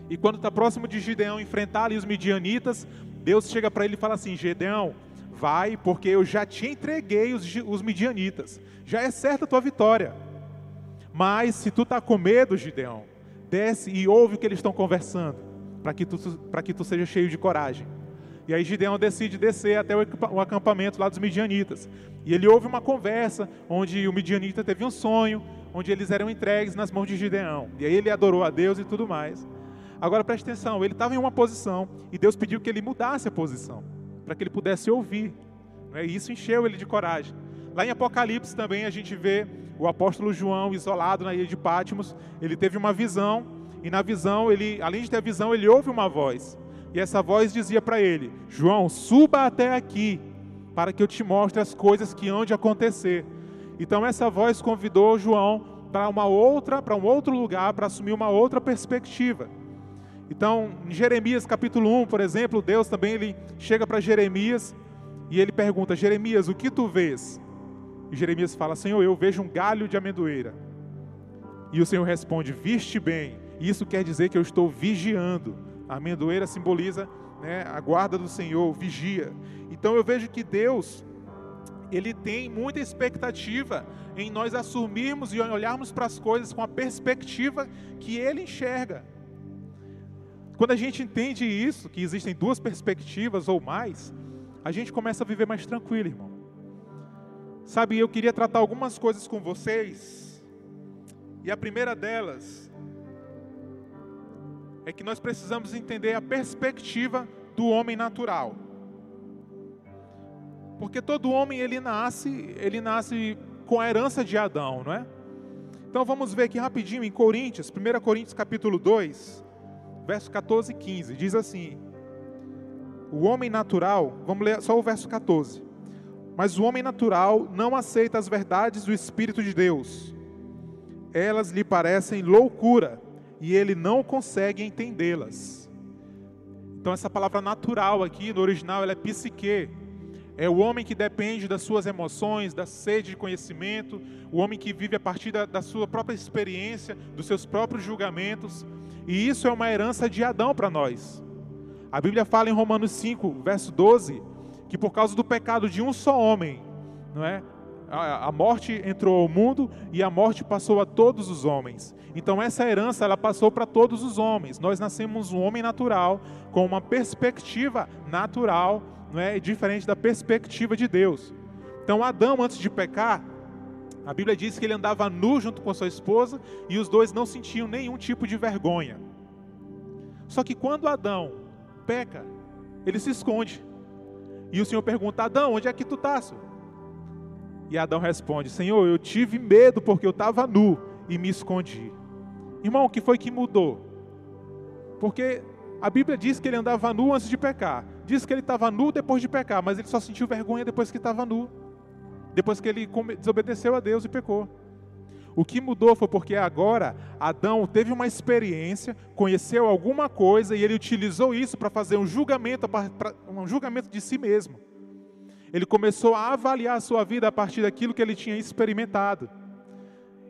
E quando está próximo de Gideão enfrentar ali os midianitas, Deus chega para ele e fala assim: Gideão, vai, porque eu já te entreguei os, os midianitas, já é certa a tua vitória. Mas se tu está com medo, Gideão, desce e ouve o que eles estão conversando, para que, que tu seja cheio de coragem. E aí Gideão decide descer até o acampamento lá dos midianitas. E ele ouve uma conversa onde o midianita teve um sonho, onde eles eram entregues nas mãos de Gideão. E aí ele adorou a Deus e tudo mais. Agora preste atenção, ele estava em uma posição e Deus pediu que ele mudasse a posição, para que ele pudesse ouvir. É? E isso encheu ele de coragem. Lá em Apocalipse também a gente vê o apóstolo João isolado na ilha de Pátimos, ele teve uma visão, e na visão, ele, além de ter a visão, ele ouve uma voz. E essa voz dizia para ele: João, suba até aqui, para que eu te mostre as coisas que hão de acontecer. Então essa voz convidou João para uma outra, para um outro lugar, para assumir uma outra perspectiva. Então, em Jeremias capítulo 1, por exemplo, Deus também ele chega para Jeremias e ele pergunta: Jeremias, o que tu vês? E Jeremias fala: Senhor, eu vejo um galho de amendoeira. E o Senhor responde: Viste bem. Isso quer dizer que eu estou vigiando a amendoeira simboliza né, a guarda do Senhor, vigia. Então eu vejo que Deus, Ele tem muita expectativa em nós assumirmos e olharmos para as coisas com a perspectiva que Ele enxerga. Quando a gente entende isso, que existem duas perspectivas ou mais, a gente começa a viver mais tranquilo, irmão. Sabe, eu queria tratar algumas coisas com vocês, e a primeira delas é que nós precisamos entender a perspectiva do homem natural. Porque todo homem ele nasce, ele nasce com a herança de Adão, não é? Então vamos ver aqui rapidinho em Coríntios, 1 Coríntios capítulo 2, verso 14 e 15, diz assim: O homem natural, vamos ler só o verso 14. Mas o homem natural não aceita as verdades do espírito de Deus. Elas lhe parecem loucura e ele não consegue entendê-las. Então essa palavra natural aqui no original ela é psique. É o homem que depende das suas emoções, da sede de conhecimento, o homem que vive a partir da, da sua própria experiência, dos seus próprios julgamentos. E isso é uma herança de Adão para nós. A Bíblia fala em Romanos 5, verso 12, que por causa do pecado de um só homem, não é? A morte entrou ao mundo e a morte passou a todos os homens. Então essa herança ela passou para todos os homens. Nós nascemos um homem natural com uma perspectiva natural, não é diferente da perspectiva de Deus. Então Adão antes de pecar, a Bíblia diz que ele andava nu junto com sua esposa e os dois não sentiam nenhum tipo de vergonha. Só que quando Adão peca, ele se esconde. E o Senhor pergunta: Adão, onde é que tu estás? E Adão responde: Senhor, eu tive medo porque eu estava nu e me escondi. Irmão, o que foi que mudou? Porque a Bíblia diz que ele andava nu antes de pecar. Diz que ele estava nu depois de pecar, mas ele só sentiu vergonha depois que estava nu. Depois que ele desobedeceu a Deus e pecou. O que mudou foi porque agora Adão teve uma experiência, conheceu alguma coisa e ele utilizou isso para fazer um julgamento, um julgamento de si mesmo ele começou a avaliar a sua vida a partir daquilo que ele tinha experimentado.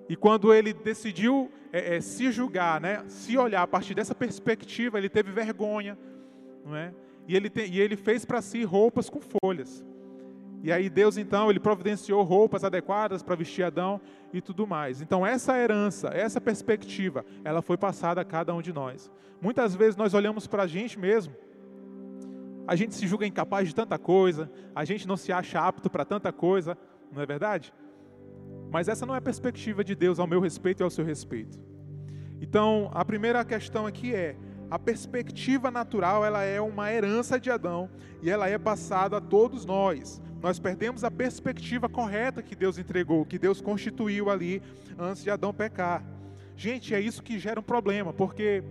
E quando ele decidiu é, é, se julgar, né, se olhar a partir dessa perspectiva, ele teve vergonha, não é? E ele, te, e ele fez para si roupas com folhas. E aí Deus então, ele providenciou roupas adequadas para vestir Adão e tudo mais. Então essa herança, essa perspectiva, ela foi passada a cada um de nós. Muitas vezes nós olhamos para a gente mesmo, a gente se julga incapaz de tanta coisa, a gente não se acha apto para tanta coisa, não é verdade? Mas essa não é a perspectiva de Deus ao meu respeito e ao seu respeito. Então, a primeira questão aqui é: a perspectiva natural ela é uma herança de Adão e ela é passada a todos nós. Nós perdemos a perspectiva correta que Deus entregou, que Deus constituiu ali antes de Adão pecar. Gente, é isso que gera um problema, porque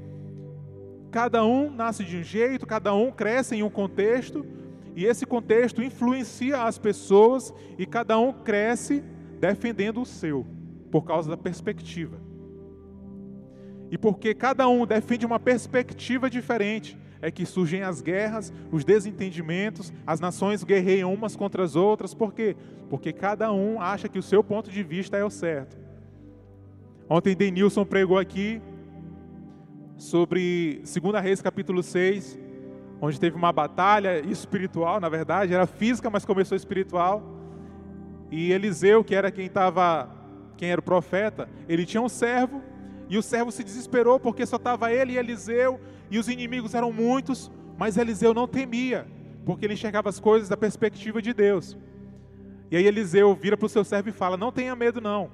cada um nasce de um jeito, cada um cresce em um contexto, e esse contexto influencia as pessoas e cada um cresce defendendo o seu, por causa da perspectiva. E porque cada um defende uma perspectiva diferente, é que surgem as guerras, os desentendimentos, as nações guerreiam umas contra as outras, por quê? Porque cada um acha que o seu ponto de vista é o certo. Ontem Denilson pregou aqui sobre 2 Reis capítulo 6, onde teve uma batalha espiritual, na verdade, era física, mas começou espiritual. E Eliseu, que era quem estava, quem era o profeta, ele tinha um servo, e o servo se desesperou porque só estava ele e Eliseu, e os inimigos eram muitos, mas Eliseu não temia, porque ele enxergava as coisas da perspectiva de Deus. E aí Eliseu vira para o seu servo e fala: Não tenha medo, não,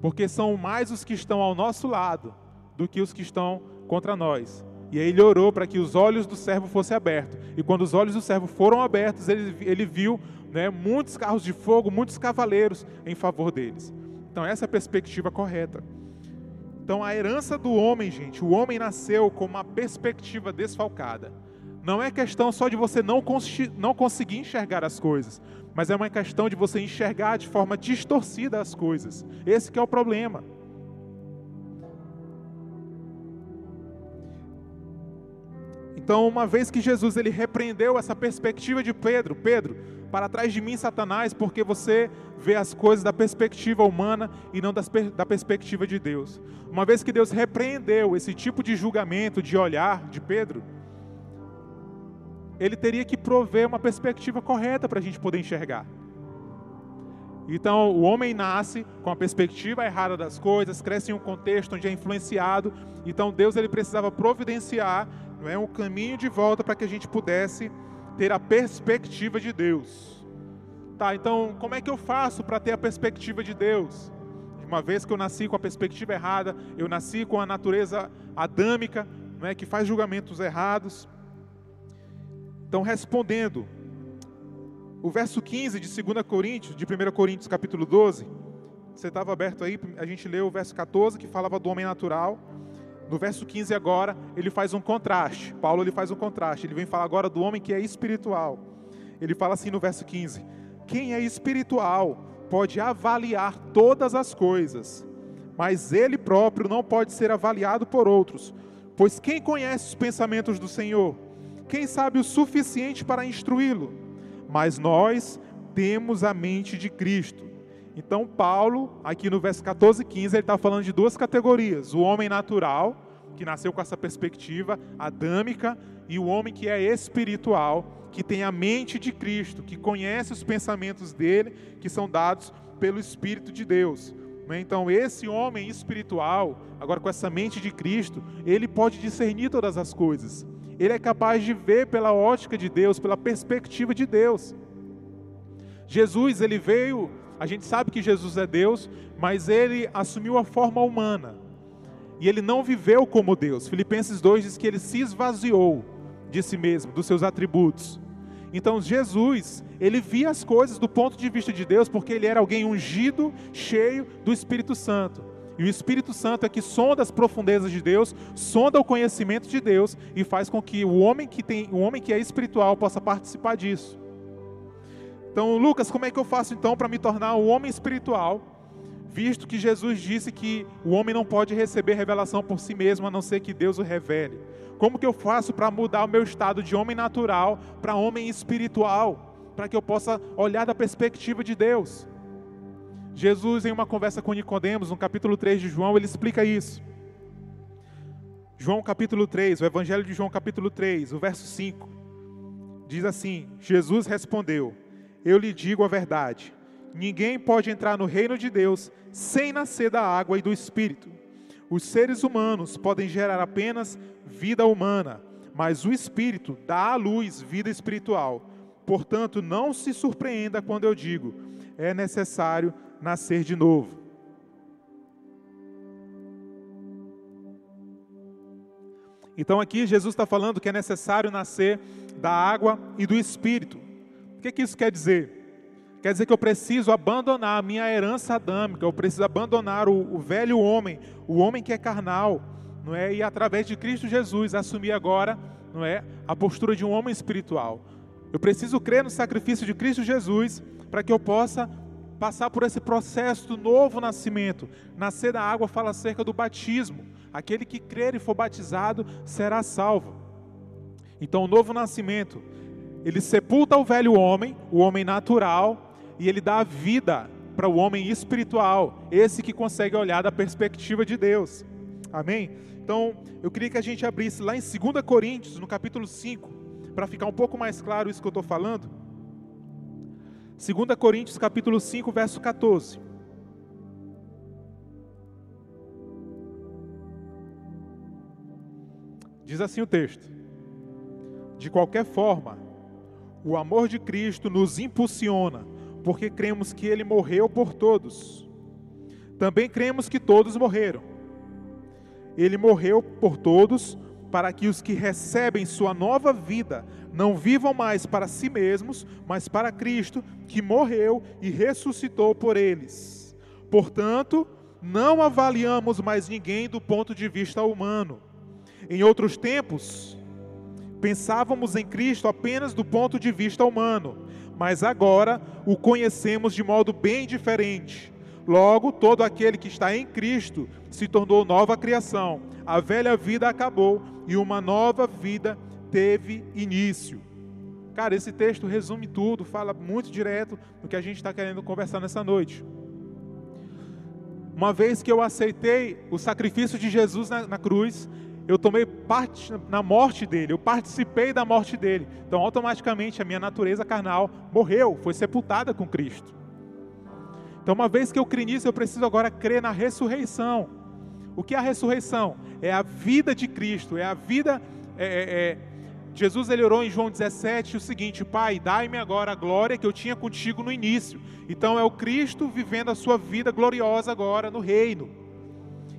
porque são mais os que estão ao nosso lado do que os que estão contra nós. E aí ele orou para que os olhos do servo fossem abertos. E quando os olhos do servo foram abertos, ele, ele viu né, muitos carros de fogo, muitos cavaleiros em favor deles. Então, essa é a perspectiva correta. Então, a herança do homem, gente, o homem nasceu com uma perspectiva desfalcada. Não é questão só de você não, não conseguir enxergar as coisas, mas é uma questão de você enxergar de forma distorcida as coisas. Esse é o problema. Então, uma vez que Jesus ele repreendeu essa perspectiva de Pedro, Pedro, para trás de mim, Satanás, porque você vê as coisas da perspectiva humana e não das, da perspectiva de Deus. Uma vez que Deus repreendeu esse tipo de julgamento, de olhar de Pedro, ele teria que prover uma perspectiva correta para a gente poder enxergar. Então, o homem nasce com a perspectiva errada das coisas, cresce em um contexto onde é influenciado. Então, Deus ele precisava providenciar não é um caminho de volta para que a gente pudesse ter a perspectiva de Deus. Tá, então como é que eu faço para ter a perspectiva de Deus? Uma vez que eu nasci com a perspectiva errada, eu nasci com a natureza adâmica, não é, que faz julgamentos errados. Então, respondendo, o verso 15 de 2 Coríntios, de 1 Coríntios capítulo 12, você estava aberto aí, a gente leu o verso 14 que falava do homem natural. No verso 15 agora, ele faz um contraste. Paulo ele faz um contraste. Ele vem falar agora do homem que é espiritual. Ele fala assim no verso 15: Quem é espiritual pode avaliar todas as coisas, mas ele próprio não pode ser avaliado por outros. Pois quem conhece os pensamentos do Senhor? Quem sabe o suficiente para instruí-lo? Mas nós temos a mente de Cristo. Então, Paulo, aqui no verso 14 e 15, ele está falando de duas categorias: o homem natural, que nasceu com essa perspectiva adâmica, e o homem que é espiritual, que tem a mente de Cristo, que conhece os pensamentos dele, que são dados pelo Espírito de Deus. Né? Então, esse homem espiritual, agora com essa mente de Cristo, ele pode discernir todas as coisas. Ele é capaz de ver pela ótica de Deus, pela perspectiva de Deus. Jesus, ele veio a gente sabe que Jesus é Deus, mas ele assumiu a forma humana. E ele não viveu como Deus. Filipenses 2 diz que ele se esvaziou de si mesmo, dos seus atributos. Então Jesus, ele via as coisas do ponto de vista de Deus, porque ele era alguém ungido, cheio do Espírito Santo. E o Espírito Santo é que sonda as profundezas de Deus, sonda o conhecimento de Deus e faz com que o homem que tem, o homem que é espiritual possa participar disso. Então, Lucas, como é que eu faço então para me tornar um homem espiritual? Visto que Jesus disse que o homem não pode receber revelação por si mesmo, a não ser que Deus o revele. Como que eu faço para mudar o meu estado de homem natural para homem espiritual? Para que eu possa olhar da perspectiva de Deus. Jesus, em uma conversa com Nicodemos, no capítulo 3 de João, ele explica isso. João capítulo 3, o Evangelho de João capítulo 3, o verso 5. Diz assim: Jesus respondeu: eu lhe digo a verdade: ninguém pode entrar no reino de Deus sem nascer da água e do espírito. Os seres humanos podem gerar apenas vida humana, mas o espírito dá à luz vida espiritual. Portanto, não se surpreenda quando eu digo: é necessário nascer de novo. Então aqui Jesus está falando que é necessário nascer da água e do Espírito. Que, que isso quer dizer? Quer dizer que eu preciso abandonar a minha herança adâmica, eu preciso abandonar o, o velho homem, o homem que é carnal, não é? E através de Cristo Jesus assumir agora, não é, a postura de um homem espiritual. Eu preciso crer no sacrifício de Cristo Jesus para que eu possa passar por esse processo do novo nascimento. Nascer da água fala acerca do batismo. Aquele que crer e for batizado será salvo. Então, o novo nascimento, ele sepulta o velho homem, o homem natural, e ele dá vida para o homem espiritual, esse que consegue olhar da perspectiva de Deus. Amém? Então, eu queria que a gente abrisse lá em 2 Coríntios, no capítulo 5, para ficar um pouco mais claro isso que eu estou falando. 2 Coríntios capítulo 5, verso 14. Diz assim o texto: De qualquer forma, o amor de Cristo nos impulsiona, porque cremos que ele morreu por todos. Também cremos que todos morreram. Ele morreu por todos, para que os que recebem sua nova vida não vivam mais para si mesmos, mas para Cristo, que morreu e ressuscitou por eles. Portanto, não avaliamos mais ninguém do ponto de vista humano. Em outros tempos, pensávamos em Cristo apenas do ponto de vista humano, mas agora o conhecemos de modo bem diferente. Logo, todo aquele que está em Cristo se tornou nova criação. A velha vida acabou e uma nova vida teve início. Cara, esse texto resume tudo, fala muito direto do que a gente está querendo conversar nessa noite. Uma vez que eu aceitei o sacrifício de Jesus na, na cruz, eu tomei parte na morte dele, eu participei da morte dele. Então, automaticamente, a minha natureza carnal morreu, foi sepultada com Cristo. Então, uma vez que eu criei nisso, eu preciso agora crer na ressurreição. O que é a ressurreição? É a vida de Cristo, é a vida. É, é, é... Jesus ele orou em João 17 o seguinte: Pai, dai-me agora a glória que eu tinha contigo no início. Então é o Cristo vivendo a sua vida gloriosa agora no reino.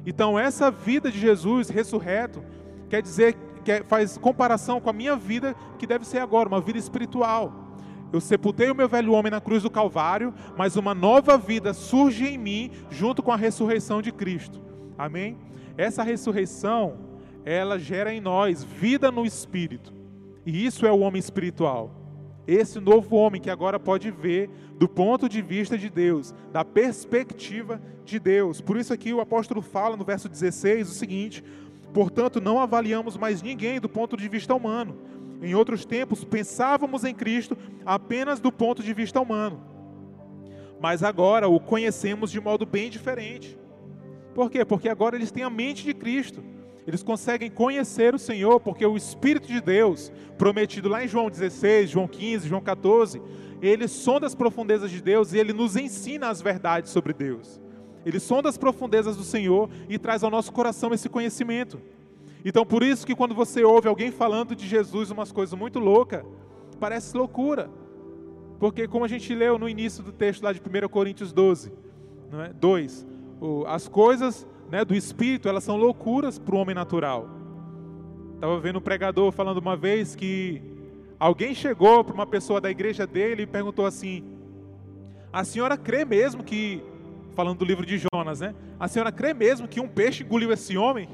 Então essa vida de Jesus ressurreto quer dizer que faz comparação com a minha vida que deve ser agora, uma vida espiritual. Eu sepultei o meu velho homem na cruz do Calvário, mas uma nova vida surge em mim junto com a ressurreição de Cristo. Amém? Essa ressurreição, ela gera em nós vida no espírito. E isso é o homem espiritual. Esse novo homem que agora pode ver do ponto de vista de Deus, da perspectiva de Deus. Por isso aqui o apóstolo fala no verso 16 o seguinte: "Portanto, não avaliamos mais ninguém do ponto de vista humano. Em outros tempos pensávamos em Cristo apenas do ponto de vista humano. Mas agora o conhecemos de modo bem diferente. Por quê? Porque agora eles têm a mente de Cristo. Eles conseguem conhecer o Senhor, porque o Espírito de Deus, prometido lá em João 16, João 15, João 14, ele sonda as profundezas de Deus e ele nos ensina as verdades sobre Deus. Ele sonda as profundezas do Senhor e traz ao nosso coração esse conhecimento. Então, por isso que quando você ouve alguém falando de Jesus umas coisas muito loucas, parece loucura. Porque como a gente leu no início do texto lá de 1 Coríntios 12, não é? 2, as coisas né, do espírito, elas são loucuras para o homem natural. Estava vendo um pregador falando uma vez que alguém chegou para uma pessoa da igreja dele e perguntou assim: A senhora crê mesmo que, falando do livro de Jonas, né? A senhora crê mesmo que um peixe engoliu esse homem?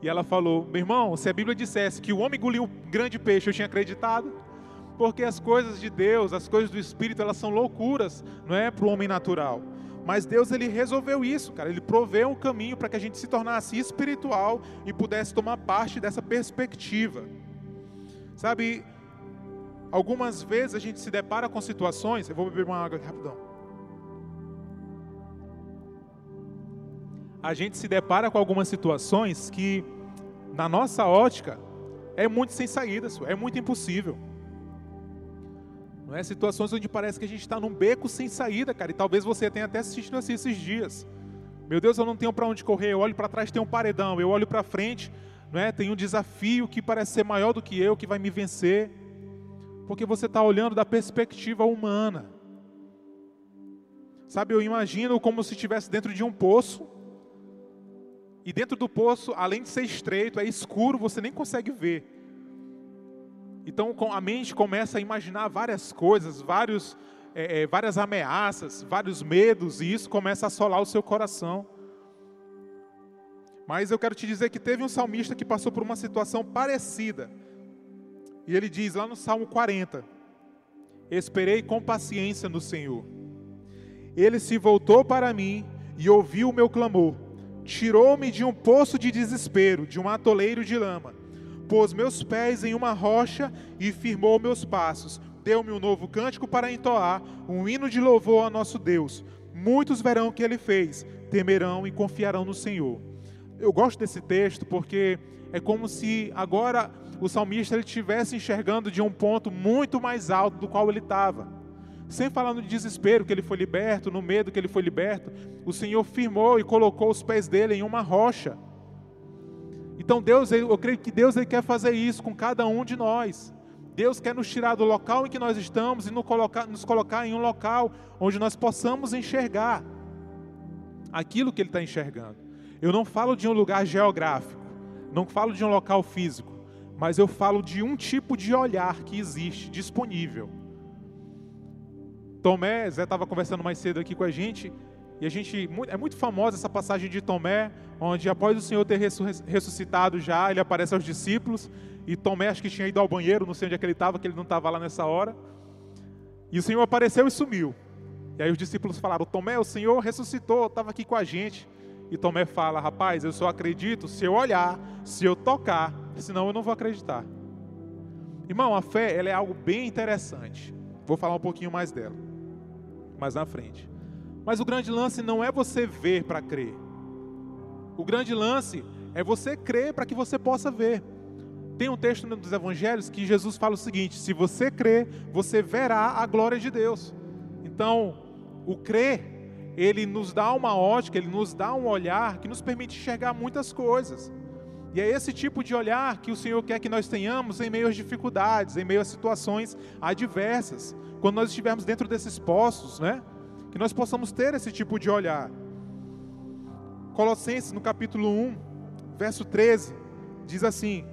E ela falou: Meu irmão, se a Bíblia dissesse que o homem engoliu um grande peixe, eu tinha acreditado. Porque as coisas de Deus, as coisas do Espírito, elas são loucuras, não é para o homem natural. Mas Deus ele resolveu isso, cara. Ele proveu um caminho para que a gente se tornasse espiritual e pudesse tomar parte dessa perspectiva. Sabe, algumas vezes a gente se depara com situações. Eu vou beber uma água aqui rapidão. A gente se depara com algumas situações que, na nossa ótica, é muito sem saída, é muito impossível. Não é situações onde parece que a gente está num beco sem saída, cara. E talvez você tenha até assistido assim esses dias. Meu Deus, eu não tenho para onde correr. Eu olho para trás, tem um paredão. Eu olho para frente, não é? Tem um desafio que parece ser maior do que eu, que vai me vencer. Porque você está olhando da perspectiva humana. Sabe, eu imagino como se estivesse dentro de um poço. E dentro do poço, além de ser estreito, é escuro, você nem consegue ver. Então a mente começa a imaginar várias coisas, vários, é, é, várias ameaças, vários medos, e isso começa a assolar o seu coração. Mas eu quero te dizer que teve um salmista que passou por uma situação parecida. E ele diz lá no Salmo 40: Esperei com paciência no Senhor. Ele se voltou para mim e ouviu o meu clamor. Tirou-me de um poço de desespero, de um atoleiro de lama pôs meus pés em uma rocha e firmou meus passos. Deu-me um novo cântico para entoar, um hino de louvor a nosso Deus. Muitos verão o que ele fez, temerão e confiarão no Senhor. Eu gosto desse texto porque é como se agora o salmista ele estivesse enxergando de um ponto muito mais alto do qual ele estava. Sem falar no desespero que ele foi liberto, no medo que ele foi liberto, o Senhor firmou e colocou os pés dele em uma rocha. Então Deus, eu creio que Deus ele quer fazer isso com cada um de nós. Deus quer nos tirar do local em que nós estamos e nos colocar, nos colocar em um local onde nós possamos enxergar aquilo que Ele está enxergando. Eu não falo de um lugar geográfico, não falo de um local físico, mas eu falo de um tipo de olhar que existe disponível. Tomé, Zé estava conversando mais cedo aqui com a gente, e a gente é muito famosa essa passagem de Tomé, onde após o Senhor ter ressuscitado já, ele aparece aos discípulos, e Tomé acho que tinha ido ao banheiro, não sei onde é que ele estava, que ele não estava lá nessa hora. E o Senhor apareceu e sumiu. E aí os discípulos falaram: Tomé, o Senhor ressuscitou, estava aqui com a gente. E Tomé fala: Rapaz, eu só acredito se eu olhar, se eu tocar, senão eu não vou acreditar. Irmão, a fé ela é algo bem interessante. Vou falar um pouquinho mais dela, mais na frente. Mas o grande lance não é você ver para crer. O grande lance é você crer para que você possa ver. Tem um texto dos evangelhos que Jesus fala o seguinte: se você crer, você verá a glória de Deus. Então, o crer, ele nos dá uma ótica, ele nos dá um olhar que nos permite enxergar muitas coisas. E é esse tipo de olhar que o Senhor quer que nós tenhamos em meio às dificuldades, em meio a situações adversas. Quando nós estivermos dentro desses poços, né? Que nós possamos ter esse tipo de olhar. Colossenses, no capítulo 1, verso 13, diz assim: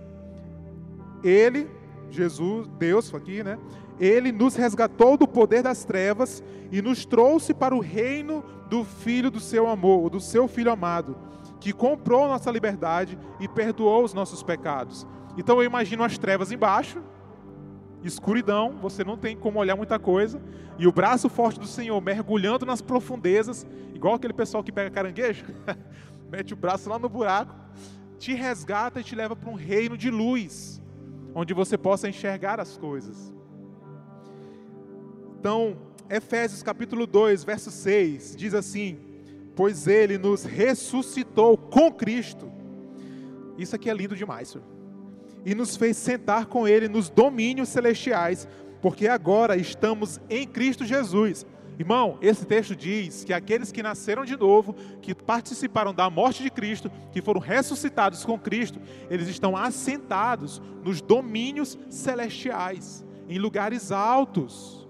Ele, Jesus, Deus aqui, né? Ele nos resgatou do poder das trevas e nos trouxe para o reino do Filho do seu amor, do seu Filho amado, que comprou nossa liberdade e perdoou os nossos pecados. Então eu imagino as trevas embaixo, escuridão, você não tem como olhar muita coisa, e o braço forte do Senhor mergulhando nas profundezas, igual aquele pessoal que pega caranguejo, mete o braço lá no buraco, te resgata e te leva para um reino de luz, onde você possa enxergar as coisas. Então, Efésios capítulo 2, verso 6, diz assim: Pois ele nos ressuscitou com Cristo. Isso aqui é lindo demais, senhor e nos fez sentar com Ele nos domínios celestiais, porque agora estamos em Cristo Jesus. Irmão, esse texto diz que aqueles que nasceram de novo, que participaram da morte de Cristo, que foram ressuscitados com Cristo, eles estão assentados nos domínios celestiais, em lugares altos.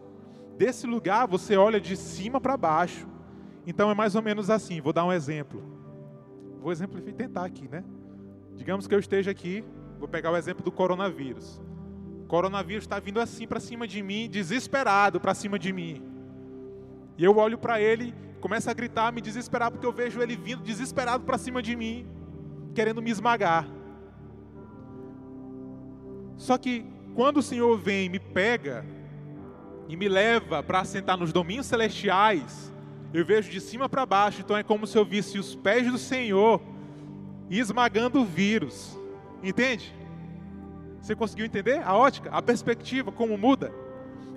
Desse lugar você olha de cima para baixo. Então é mais ou menos assim. Vou dar um exemplo. Vou exemplificar, tentar aqui, né? Digamos que eu esteja aqui Vou pegar o exemplo do coronavírus. O coronavírus está vindo assim para cima de mim, desesperado para cima de mim. E eu olho para ele, começo a gritar, me desesperar, porque eu vejo ele vindo desesperado para cima de mim, querendo me esmagar. Só que quando o Senhor vem e me pega e me leva para assentar nos domínios celestiais, eu vejo de cima para baixo, então é como se eu visse os pés do Senhor esmagando o vírus. Entende? Você conseguiu entender a ótica, a perspectiva, como muda?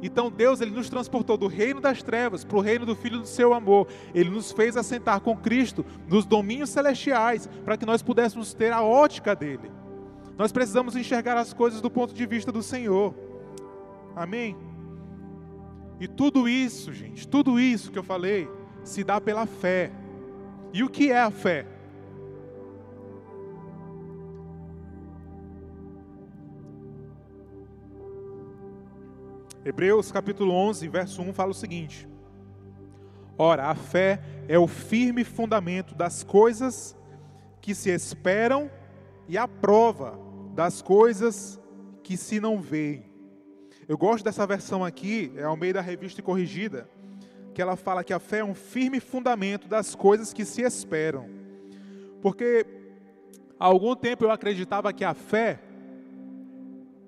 Então Deus ele nos transportou do reino das trevas para o reino do Filho do seu amor. Ele nos fez assentar com Cristo nos domínios celestiais para que nós pudéssemos ter a ótica dele. Nós precisamos enxergar as coisas do ponto de vista do Senhor. Amém? E tudo isso, gente, tudo isso que eu falei, se dá pela fé. E o que é a fé? Hebreus capítulo 11, verso 1 fala o seguinte: Ora, a fé é o firme fundamento das coisas que se esperam e a prova das coisas que se não veem. Eu gosto dessa versão aqui, é ao meio da revista corrigida, que ela fala que a fé é um firme fundamento das coisas que se esperam. Porque há algum tempo eu acreditava que a fé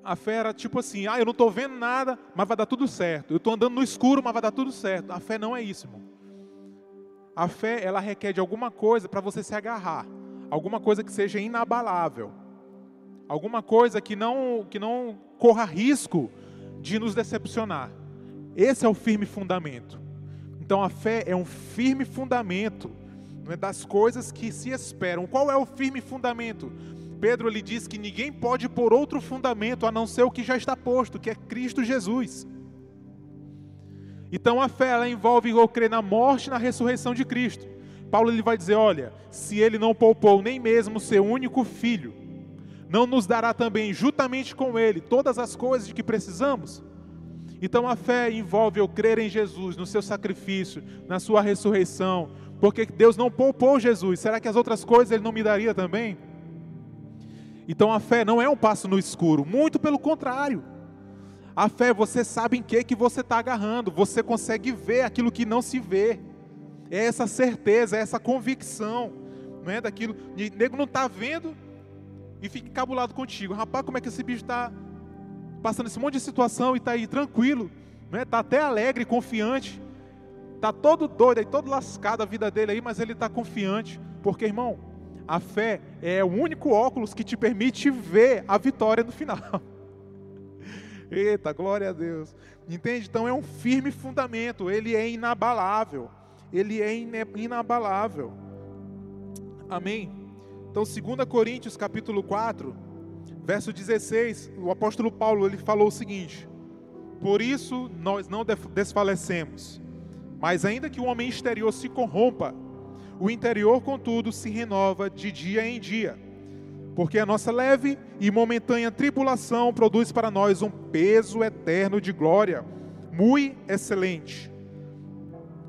a fé era tipo assim: ah, eu não estou vendo nada, mas vai dar tudo certo. Eu estou andando no escuro, mas vai dar tudo certo. A fé não é isso, irmão. A fé, ela requer de alguma coisa para você se agarrar, alguma coisa que seja inabalável, alguma coisa que não, que não corra risco de nos decepcionar. Esse é o firme fundamento. Então a fé é um firme fundamento é, das coisas que se esperam. Qual é o firme fundamento? Pedro ele diz que ninguém pode pôr outro fundamento a não ser o que já está posto, que é Cristo Jesus. Então a fé ela envolve eu crer na morte e na ressurreição de Cristo. Paulo ele vai dizer, olha, se ele não poupou nem mesmo seu único filho, não nos dará também juntamente com ele todas as coisas de que precisamos? Então a fé envolve eu crer em Jesus, no seu sacrifício, na sua ressurreição, porque Deus não poupou Jesus. Será que as outras coisas ele não me daria também? Então a fé não é um passo no escuro, muito pelo contrário. A fé, você sabe em que que você está agarrando, você consegue ver aquilo que não se vê. É essa certeza, é essa convicção, não é daquilo. O nego não está vendo e fica encabulado contigo. Rapaz, como é que esse bicho está passando esse monte de situação e está aí tranquilo, não é? Está até alegre, confiante. Está todo doido aí, todo lascado a vida dele aí, mas ele está confiante, porque irmão, a fé é o único óculos que te permite ver a vitória no final. Eita, glória a Deus. Entende? Então é um firme fundamento, ele é inabalável. Ele é inabalável. Amém. Então, 2 Coríntios capítulo 4, verso 16, o apóstolo Paulo ele falou o seguinte: Por isso nós não desfalecemos, mas ainda que o homem exterior se corrompa, o interior, contudo, se renova de dia em dia, porque a nossa leve e momentânea tribulação produz para nós um peso eterno de glória, muito excelente.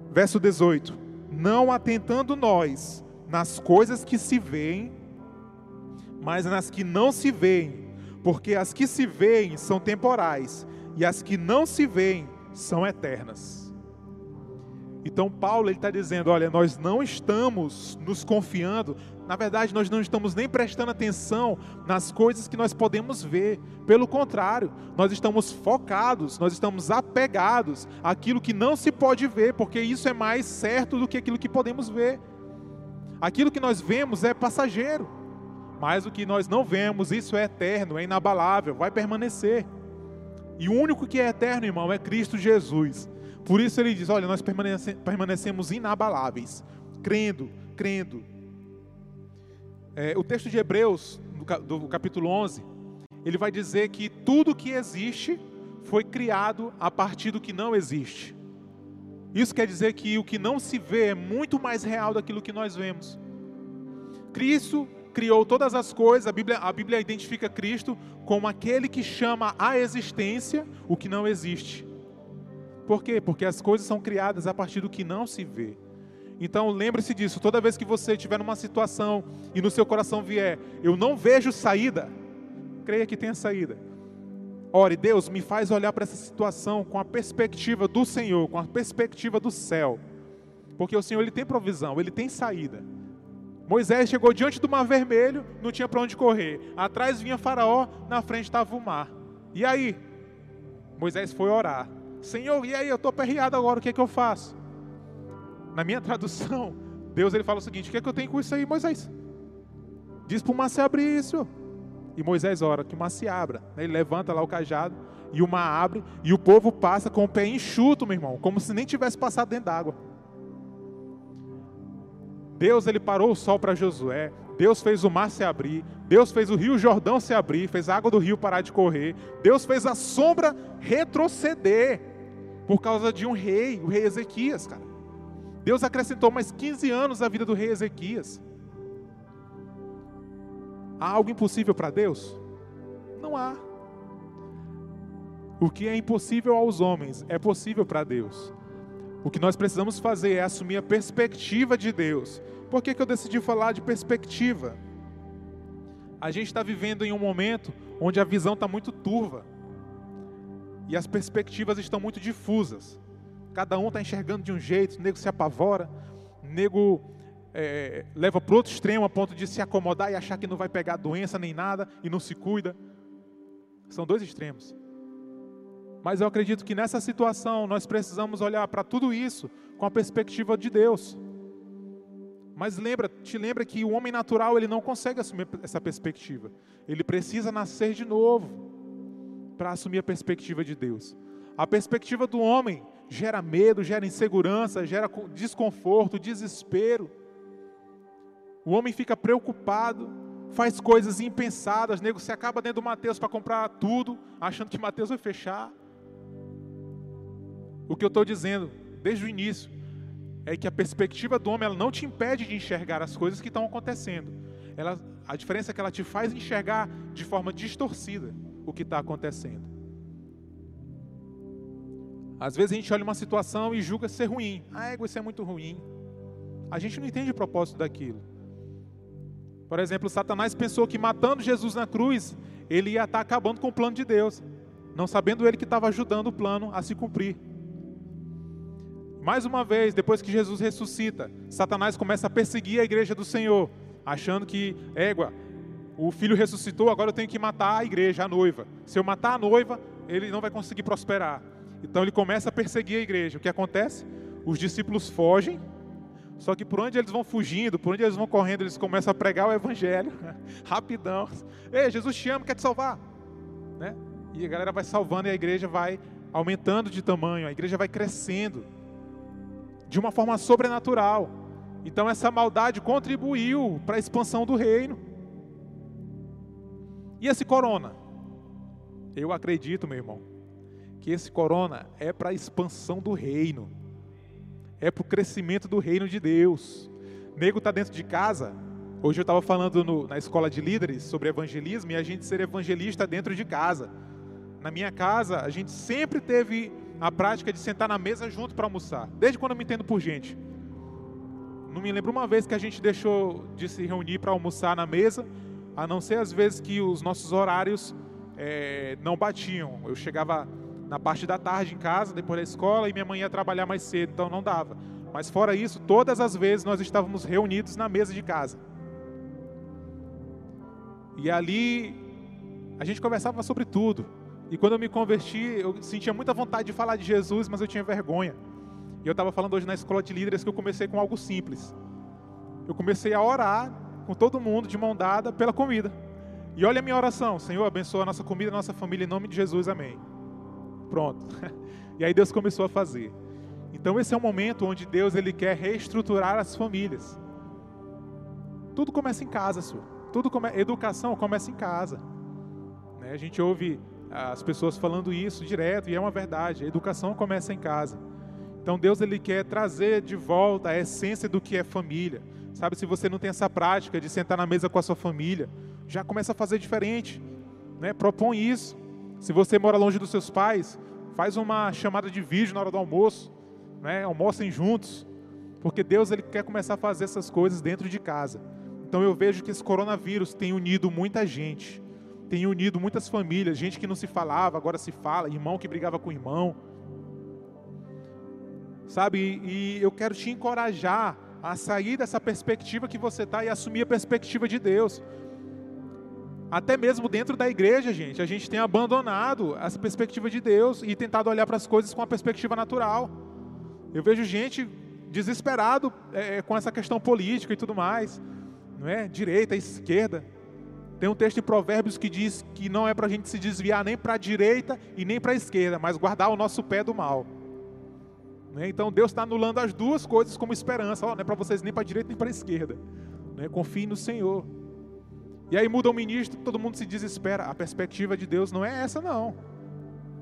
Verso 18: Não atentando nós nas coisas que se veem, mas nas que não se veem, porque as que se veem são temporais e as que não se veem são eternas. Então Paulo ele está dizendo, olha, nós não estamos nos confiando, na verdade nós não estamos nem prestando atenção nas coisas que nós podemos ver. Pelo contrário, nós estamos focados, nós estamos apegados àquilo que não se pode ver, porque isso é mais certo do que aquilo que podemos ver. Aquilo que nós vemos é passageiro, mas o que nós não vemos, isso é eterno, é inabalável, vai permanecer. E o único que é eterno, irmão, é Cristo Jesus. Por isso ele diz: olha, nós permanecemos inabaláveis, crendo, crendo. É, o texto de Hebreus, do capítulo 11, ele vai dizer que tudo que existe foi criado a partir do que não existe. Isso quer dizer que o que não se vê é muito mais real daquilo que nós vemos. Cristo criou todas as coisas, a Bíblia, a Bíblia identifica Cristo como aquele que chama à existência o que não existe. Por quê? Porque as coisas são criadas a partir do que não se vê. Então lembre-se disso, toda vez que você estiver numa situação e no seu coração vier, eu não vejo saída, creia que tenha saída. Ore, Deus, me faz olhar para essa situação com a perspectiva do Senhor, com a perspectiva do céu. Porque o Senhor ele tem provisão, ele tem saída. Moisés chegou diante do mar vermelho, não tinha para onde correr. Atrás vinha Faraó, na frente estava o mar. E aí? Moisés foi orar. Senhor, e aí, eu estou perreado agora, o que é que eu faço? Na minha tradução, Deus ele fala o seguinte: o que é que eu tenho com isso aí, Moisés? Diz para o mar se abrir isso. E Moisés ora que o mar se abra. Ele levanta lá o cajado e o mar abre e o povo passa com o pé enxuto, meu irmão, como se nem tivesse passado dentro d'água. Deus ele parou o sol para Josué, Deus fez o mar se abrir, Deus fez o rio Jordão se abrir, fez a água do rio parar de correr, Deus fez a sombra retroceder. Por causa de um rei, o rei Ezequias, cara. Deus acrescentou mais 15 anos à vida do rei Ezequias. Há algo impossível para Deus? Não há. O que é impossível aos homens é possível para Deus. O que nós precisamos fazer é assumir a perspectiva de Deus. Por que, que eu decidi falar de perspectiva? A gente está vivendo em um momento onde a visão está muito turva e as perspectivas estão muito difusas. Cada um está enxergando de um jeito, o nego se apavora, o nego é, leva para outro extremo a ponto de se acomodar e achar que não vai pegar doença nem nada e não se cuida. São dois extremos. Mas eu acredito que nessa situação nós precisamos olhar para tudo isso com a perspectiva de Deus. Mas lembra, te lembra que o homem natural ele não consegue assumir essa perspectiva. Ele precisa nascer de novo para assumir a perspectiva de Deus. A perspectiva do homem gera medo, gera insegurança, gera desconforto, desespero. O homem fica preocupado, faz coisas impensadas, nego acaba dentro do Mateus para comprar tudo, achando que Mateus vai fechar. O que eu estou dizendo desde o início é que a perspectiva do homem ela não te impede de enxergar as coisas que estão acontecendo. Ela, a diferença é que ela te faz enxergar de forma distorcida o que está acontecendo. Às vezes a gente olha uma situação e julga ser ruim. Ah, isso é muito ruim. A gente não entende o propósito daquilo. Por exemplo, Satanás pensou que matando Jesus na cruz, ele ia estar tá acabando com o plano de Deus, não sabendo ele que estava ajudando o plano a se cumprir. Mais uma vez, depois que Jesus ressuscita, Satanás começa a perseguir a igreja do Senhor, achando que, égua, o filho ressuscitou, agora eu tenho que matar a igreja, a noiva. Se eu matar a noiva, ele não vai conseguir prosperar. Então ele começa a perseguir a igreja. O que acontece? Os discípulos fogem, só que por onde eles vão fugindo, por onde eles vão correndo, eles começam a pregar o evangelho, rapidão. Ei, Jesus te ama, quer te salvar. Né? E a galera vai salvando e a igreja vai aumentando de tamanho, a igreja vai crescendo de uma forma sobrenatural. Então essa maldade contribuiu para a expansão do reino. E esse corona? Eu acredito, meu irmão, que esse corona é para a expansão do reino. É para o crescimento do reino de Deus. Nego está dentro de casa. Hoje eu estava falando no, na escola de líderes sobre evangelismo e a gente ser evangelista dentro de casa. Na minha casa, a gente sempre teve a prática de sentar na mesa junto para almoçar, desde quando eu me entendo por gente. Não me lembro uma vez que a gente deixou de se reunir para almoçar na mesa, a não ser as vezes que os nossos horários é, não batiam. Eu chegava na parte da tarde em casa, depois da escola, e minha mãe ia trabalhar mais cedo, então não dava. Mas fora isso, todas as vezes nós estávamos reunidos na mesa de casa. E ali a gente conversava sobre tudo. E quando eu me converti, eu sentia muita vontade de falar de Jesus, mas eu tinha vergonha. E eu estava falando hoje na escola de líderes que eu comecei com algo simples. Eu comecei a orar com todo mundo de mão dada pela comida. E olha a minha oração: Senhor, abençoa a nossa comida, a nossa família, em nome de Jesus, amém. Pronto. E aí Deus começou a fazer. Então esse é um momento onde Deus ele quer reestruturar as famílias. Tudo começa em casa, senhor. Tudo come... educação começa em casa. Né? A gente ouve as pessoas falando isso direto e é uma verdade. A educação começa em casa. Então Deus ele quer trazer de volta a essência do que é família. Sabe, se você não tem essa prática de sentar na mesa com a sua família, já começa a fazer diferente, né? Propõe isso. Se você mora longe dos seus pais, faz uma chamada de vídeo na hora do almoço, né? Almocem juntos, porque Deus ele quer começar a fazer essas coisas dentro de casa. Então eu vejo que esse coronavírus tem unido muita gente tem unido muitas famílias, gente que não se falava, agora se fala, irmão que brigava com irmão. Sabe, e eu quero te encorajar a sair dessa perspectiva que você está e assumir a perspectiva de Deus. Até mesmo dentro da igreja, gente, a gente tem abandonado essa perspectiva de Deus e tentado olhar para as coisas com a perspectiva natural. Eu vejo gente desesperado é, com essa questão política e tudo mais, não é? Direita, esquerda. Tem um texto em Provérbios que diz que não é para a gente se desviar nem para a direita e nem para a esquerda, mas guardar o nosso pé do mal. Né? Então Deus está anulando as duas coisas como esperança. Oh, não é para vocês nem para a direita nem para a esquerda. Né? Confie no Senhor. E aí muda o ministro, todo mundo se desespera. A perspectiva de Deus não é essa, não.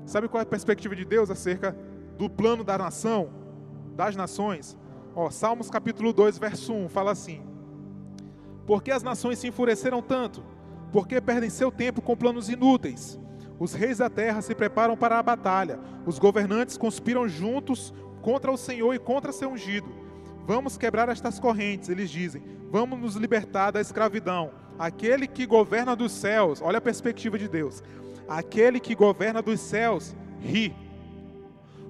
Sabe qual é a perspectiva de Deus acerca do plano da nação, das nações. Ó, Salmos capítulo 2, verso 1, fala assim: Por que as nações se enfureceram tanto? Por que perdem seu tempo com planos inúteis? Os reis da terra se preparam para a batalha, os governantes conspiram juntos contra o Senhor e contra seu ungido. Vamos quebrar estas correntes, eles dizem. Vamos nos libertar da escravidão. Aquele que governa dos céus, olha a perspectiva de Deus. Aquele que governa dos céus ri.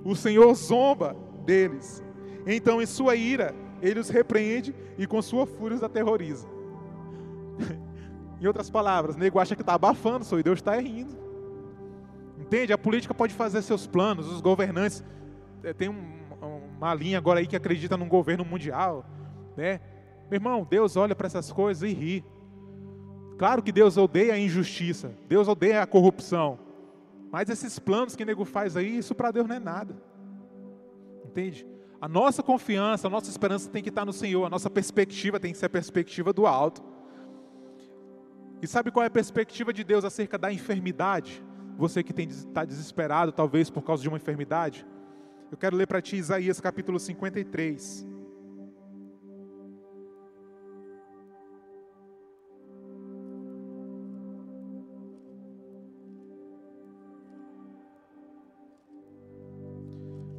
O Senhor zomba deles. Então, em sua ira, ele os repreende e com sua fúria os aterroriza. em outras palavras, o nego acha que está abafando, e Deus está rindo. Entende? A política pode fazer seus planos, os governantes. Eh, tem um, uma linha agora aí que acredita num governo mundial, né? Meu irmão, Deus olha para essas coisas e ri. Claro que Deus odeia a injustiça, Deus odeia a corrupção. Mas esses planos que o nego faz aí, isso para Deus não é nada. Entende? A nossa confiança, a nossa esperança tem que estar no Senhor, a nossa perspectiva tem que ser a perspectiva do alto. E sabe qual é a perspectiva de Deus acerca da enfermidade? Você que está desesperado, talvez por causa de uma enfermidade. Eu quero ler para ti Isaías capítulo 53.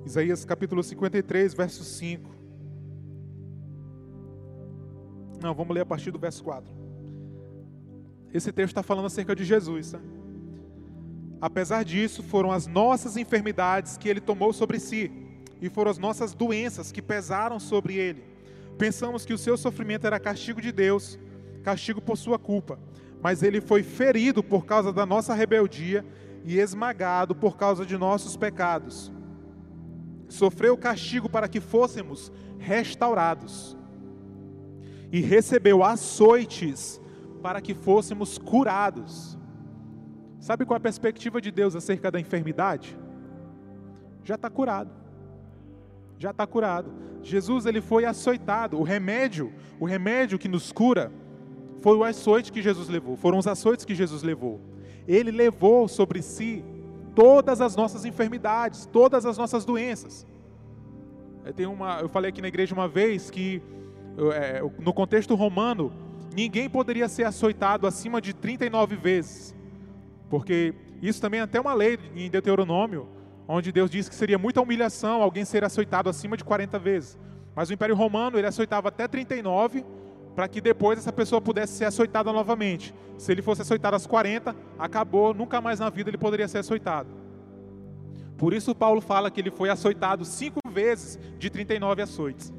Isaías capítulo 53, verso 5. Não, vamos ler a partir do verso 4. Esse texto está falando acerca de Jesus. Tá? Apesar disso, foram as nossas enfermidades que ele tomou sobre si, e foram as nossas doenças que pesaram sobre ele. Pensamos que o seu sofrimento era castigo de Deus, castigo por sua culpa, mas ele foi ferido por causa da nossa rebeldia e esmagado por causa de nossos pecados sofreu castigo para que fôssemos restaurados, e recebeu açoites para que fôssemos curados. Sabe qual é a perspectiva de Deus acerca da enfermidade? Já está curado. Já está curado. Jesus ele foi açoitado. O remédio, o remédio que nos cura, foi o açoite que Jesus levou. Foram os açoites que Jesus levou. Ele levou sobre si todas as nossas enfermidades, todas as nossas doenças. Eu, tenho uma, eu falei aqui na igreja uma vez que, é, no contexto romano, ninguém poderia ser açoitado acima de 39 vezes, porque isso também é até uma lei em Deuteronômio, onde Deus diz que seria muita humilhação alguém ser açoitado acima de 40 vezes. Mas o Império Romano, ele açoitava até 39, para que depois essa pessoa pudesse ser açoitada novamente. Se ele fosse açoitado às 40, acabou, nunca mais na vida ele poderia ser açoitado. Por isso Paulo fala que ele foi açoitado cinco vezes de 39 açoites.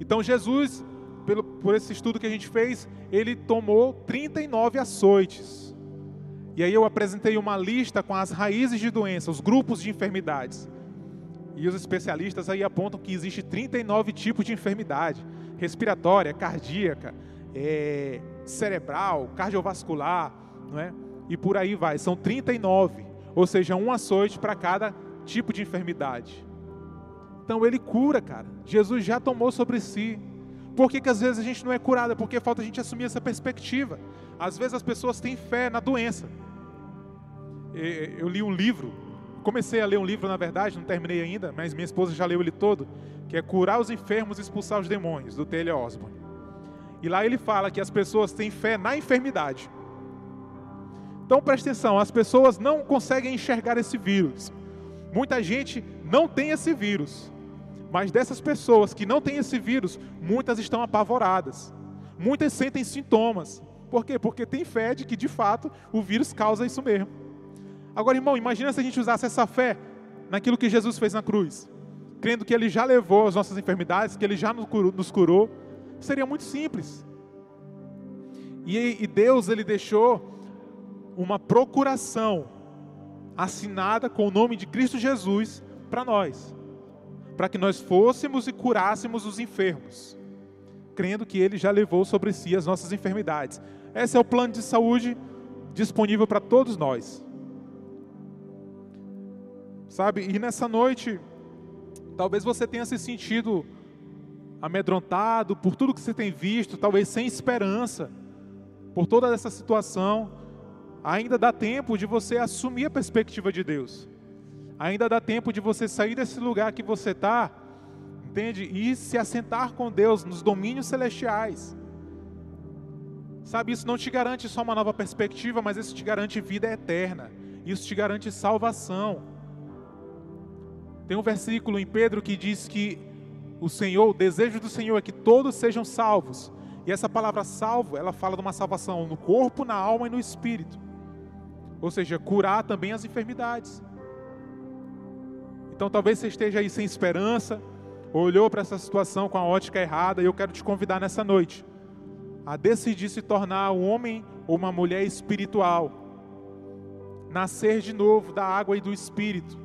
Então Jesus, pelo, por esse estudo que a gente fez, ele tomou 39 açoites. E aí eu apresentei uma lista com as raízes de doença, os grupos de enfermidades. E os especialistas aí apontam que existe 39 tipos de enfermidade respiratória, cardíaca, é, cerebral, cardiovascular, não é? E por aí vai. São 39, ou seja, um açoite para cada tipo de enfermidade. Então ele cura, cara. Jesus já tomou sobre si. Por que, que às vezes a gente não é curado? É porque falta a gente assumir essa perspectiva. Às vezes as pessoas têm fé na doença. Eu li um livro, comecei a ler um livro, na verdade, não terminei ainda, mas minha esposa já leu ele todo que é curar os enfermos e expulsar os demônios, do T.L. Osborne. E lá ele fala que as pessoas têm fé na enfermidade. Então preste atenção, as pessoas não conseguem enxergar esse vírus. Muita gente não tem esse vírus. Mas dessas pessoas que não têm esse vírus, muitas estão apavoradas. Muitas sentem sintomas. Por quê? Porque tem fé de que de fato o vírus causa isso mesmo. Agora, irmão, imagina se a gente usasse essa fé naquilo que Jesus fez na cruz crendo que Ele já levou as nossas enfermidades, que Ele já nos curou, seria muito simples. E, Deus, Ele deixou uma procuração assinada com o nome de Cristo Jesus para nós, para que nós fôssemos e curássemos os enfermos, crendo que Ele já levou sobre si as nossas enfermidades. Esse é o plano de saúde disponível para todos nós. Sabe, e nessa noite Talvez você tenha se sentido amedrontado por tudo que você tem visto, talvez sem esperança, por toda essa situação. Ainda dá tempo de você assumir a perspectiva de Deus. Ainda dá tempo de você sair desse lugar que você está, entende? E se assentar com Deus nos domínios celestiais. Sabe, isso não te garante só uma nova perspectiva, mas isso te garante vida eterna. Isso te garante salvação. Tem um versículo em Pedro que diz que o Senhor, o desejo do Senhor é que todos sejam salvos. E essa palavra salvo, ela fala de uma salvação no corpo, na alma e no espírito. Ou seja, curar também as enfermidades. Então talvez você esteja aí sem esperança, olhou para essa situação com a ótica errada, e eu quero te convidar nessa noite a decidir se tornar um homem ou uma mulher espiritual, nascer de novo da água e do espírito.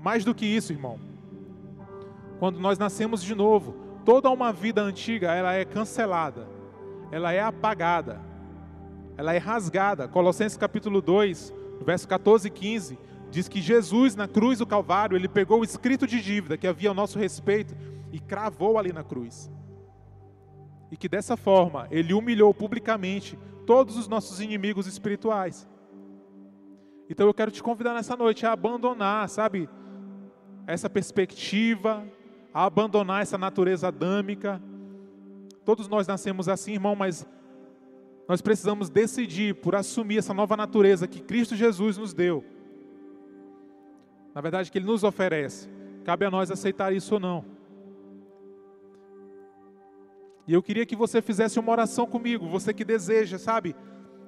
Mais do que isso, irmão. Quando nós nascemos de novo, toda uma vida antiga, ela é cancelada. Ela é apagada. Ela é rasgada. Colossenses capítulo 2, verso 14 e 15, diz que Jesus na cruz do Calvário, ele pegou o escrito de dívida que havia ao nosso respeito e cravou ali na cruz e que dessa forma ele humilhou publicamente todos os nossos inimigos espirituais. Então eu quero te convidar nessa noite a abandonar, sabe, essa perspectiva, a abandonar essa natureza adâmica. Todos nós nascemos assim, irmão, mas nós precisamos decidir por assumir essa nova natureza que Cristo Jesus nos deu. Na verdade, que Ele nos oferece. Cabe a nós aceitar isso ou não. E eu queria que você fizesse uma oração comigo, você que deseja, sabe,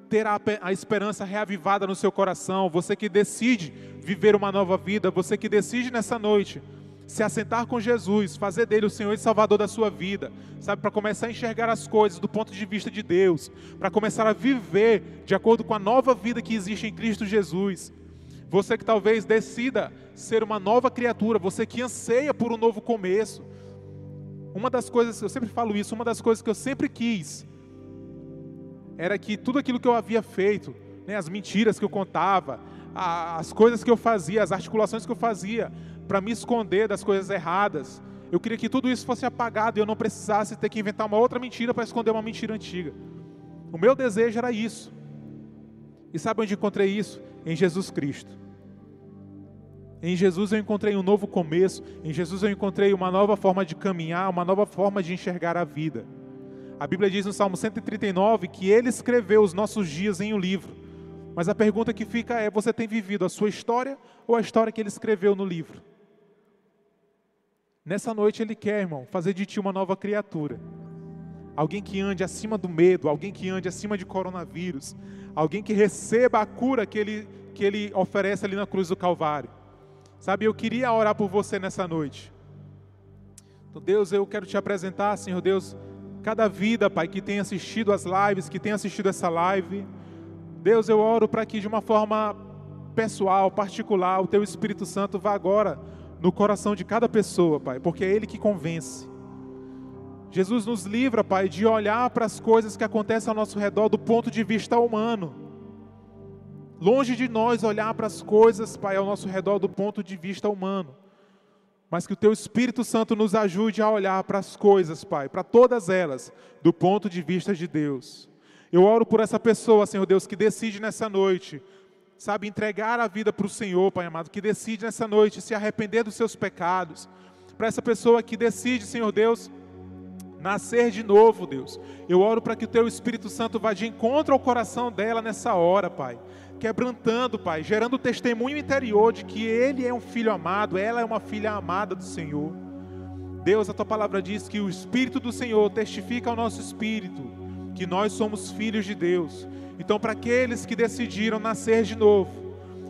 ter a, a, esperança reavivada no seu coração, você que decide viver uma nova vida, você que decide nessa noite se assentar com Jesus, fazer dele o Senhor e Salvador da sua vida, sabe, para começar a enxergar as coisas do ponto de vista de Deus, para começar a viver de acordo com a nova vida que existe em Cristo Jesus. Você que talvez decida ser uma nova criatura, você que anseia por um novo começo, uma das coisas, eu sempre falo isso, uma das coisas que eu sempre quis era que tudo aquilo que eu havia feito, né, as mentiras que eu contava, as coisas que eu fazia, as articulações que eu fazia para me esconder das coisas erradas, eu queria que tudo isso fosse apagado e eu não precisasse ter que inventar uma outra mentira para esconder uma mentira antiga. O meu desejo era isso. E sabe onde encontrei isso? Em Jesus Cristo. Em Jesus eu encontrei um novo começo, em Jesus eu encontrei uma nova forma de caminhar, uma nova forma de enxergar a vida. A Bíblia diz no Salmo 139 que ele escreveu os nossos dias em um livro. Mas a pergunta que fica é: você tem vivido a sua história ou a história que ele escreveu no livro? Nessa noite ele quer, irmão, fazer de ti uma nova criatura. Alguém que ande acima do medo, alguém que ande acima de coronavírus, alguém que receba a cura que ele, que ele oferece ali na cruz do Calvário. Sabe, eu queria orar por você nessa noite. Então, Deus, eu quero te apresentar, Senhor Deus, cada vida, Pai, que tem assistido as lives, que tem assistido essa live. Deus, eu oro para que de uma forma pessoal, particular, o Teu Espírito Santo vá agora no coração de cada pessoa, Pai, porque é Ele que convence. Jesus nos livra, Pai, de olhar para as coisas que acontecem ao nosso redor do ponto de vista humano. Longe de nós olhar para as coisas, Pai, ao nosso redor do ponto de vista humano. Mas que o Teu Espírito Santo nos ajude a olhar para as coisas, Pai, para todas elas, do ponto de vista de Deus. Eu oro por essa pessoa, Senhor Deus, que decide nessa noite, sabe, entregar a vida para o Senhor, Pai amado, que decide nessa noite se arrepender dos seus pecados. Para essa pessoa que decide, Senhor Deus, nascer de novo, Deus. Eu oro para que o Teu Espírito Santo vá de encontro ao coração dela nessa hora, Pai quebrantando, Pai, gerando testemunho interior de que ele é um filho amado, ela é uma filha amada do Senhor. Deus, a tua palavra diz que o Espírito do Senhor testifica ao nosso espírito que nós somos filhos de Deus. Então, para aqueles que decidiram nascer de novo,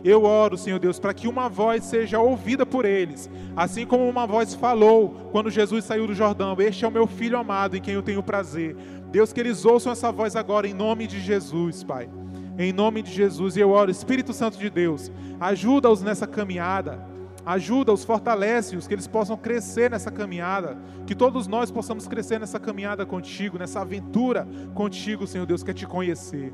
eu oro, Senhor Deus, para que uma voz seja ouvida por eles, assim como uma voz falou quando Jesus saiu do Jordão: Este é o meu filho amado em quem eu tenho prazer. Deus, que eles ouçam essa voz agora em nome de Jesus, Pai. Em nome de Jesus, e eu oro, Espírito Santo de Deus, ajuda-os nessa caminhada, ajuda-os, fortalece-os, que eles possam crescer nessa caminhada, que todos nós possamos crescer nessa caminhada contigo, nessa aventura contigo, Senhor Deus, quer te conhecer.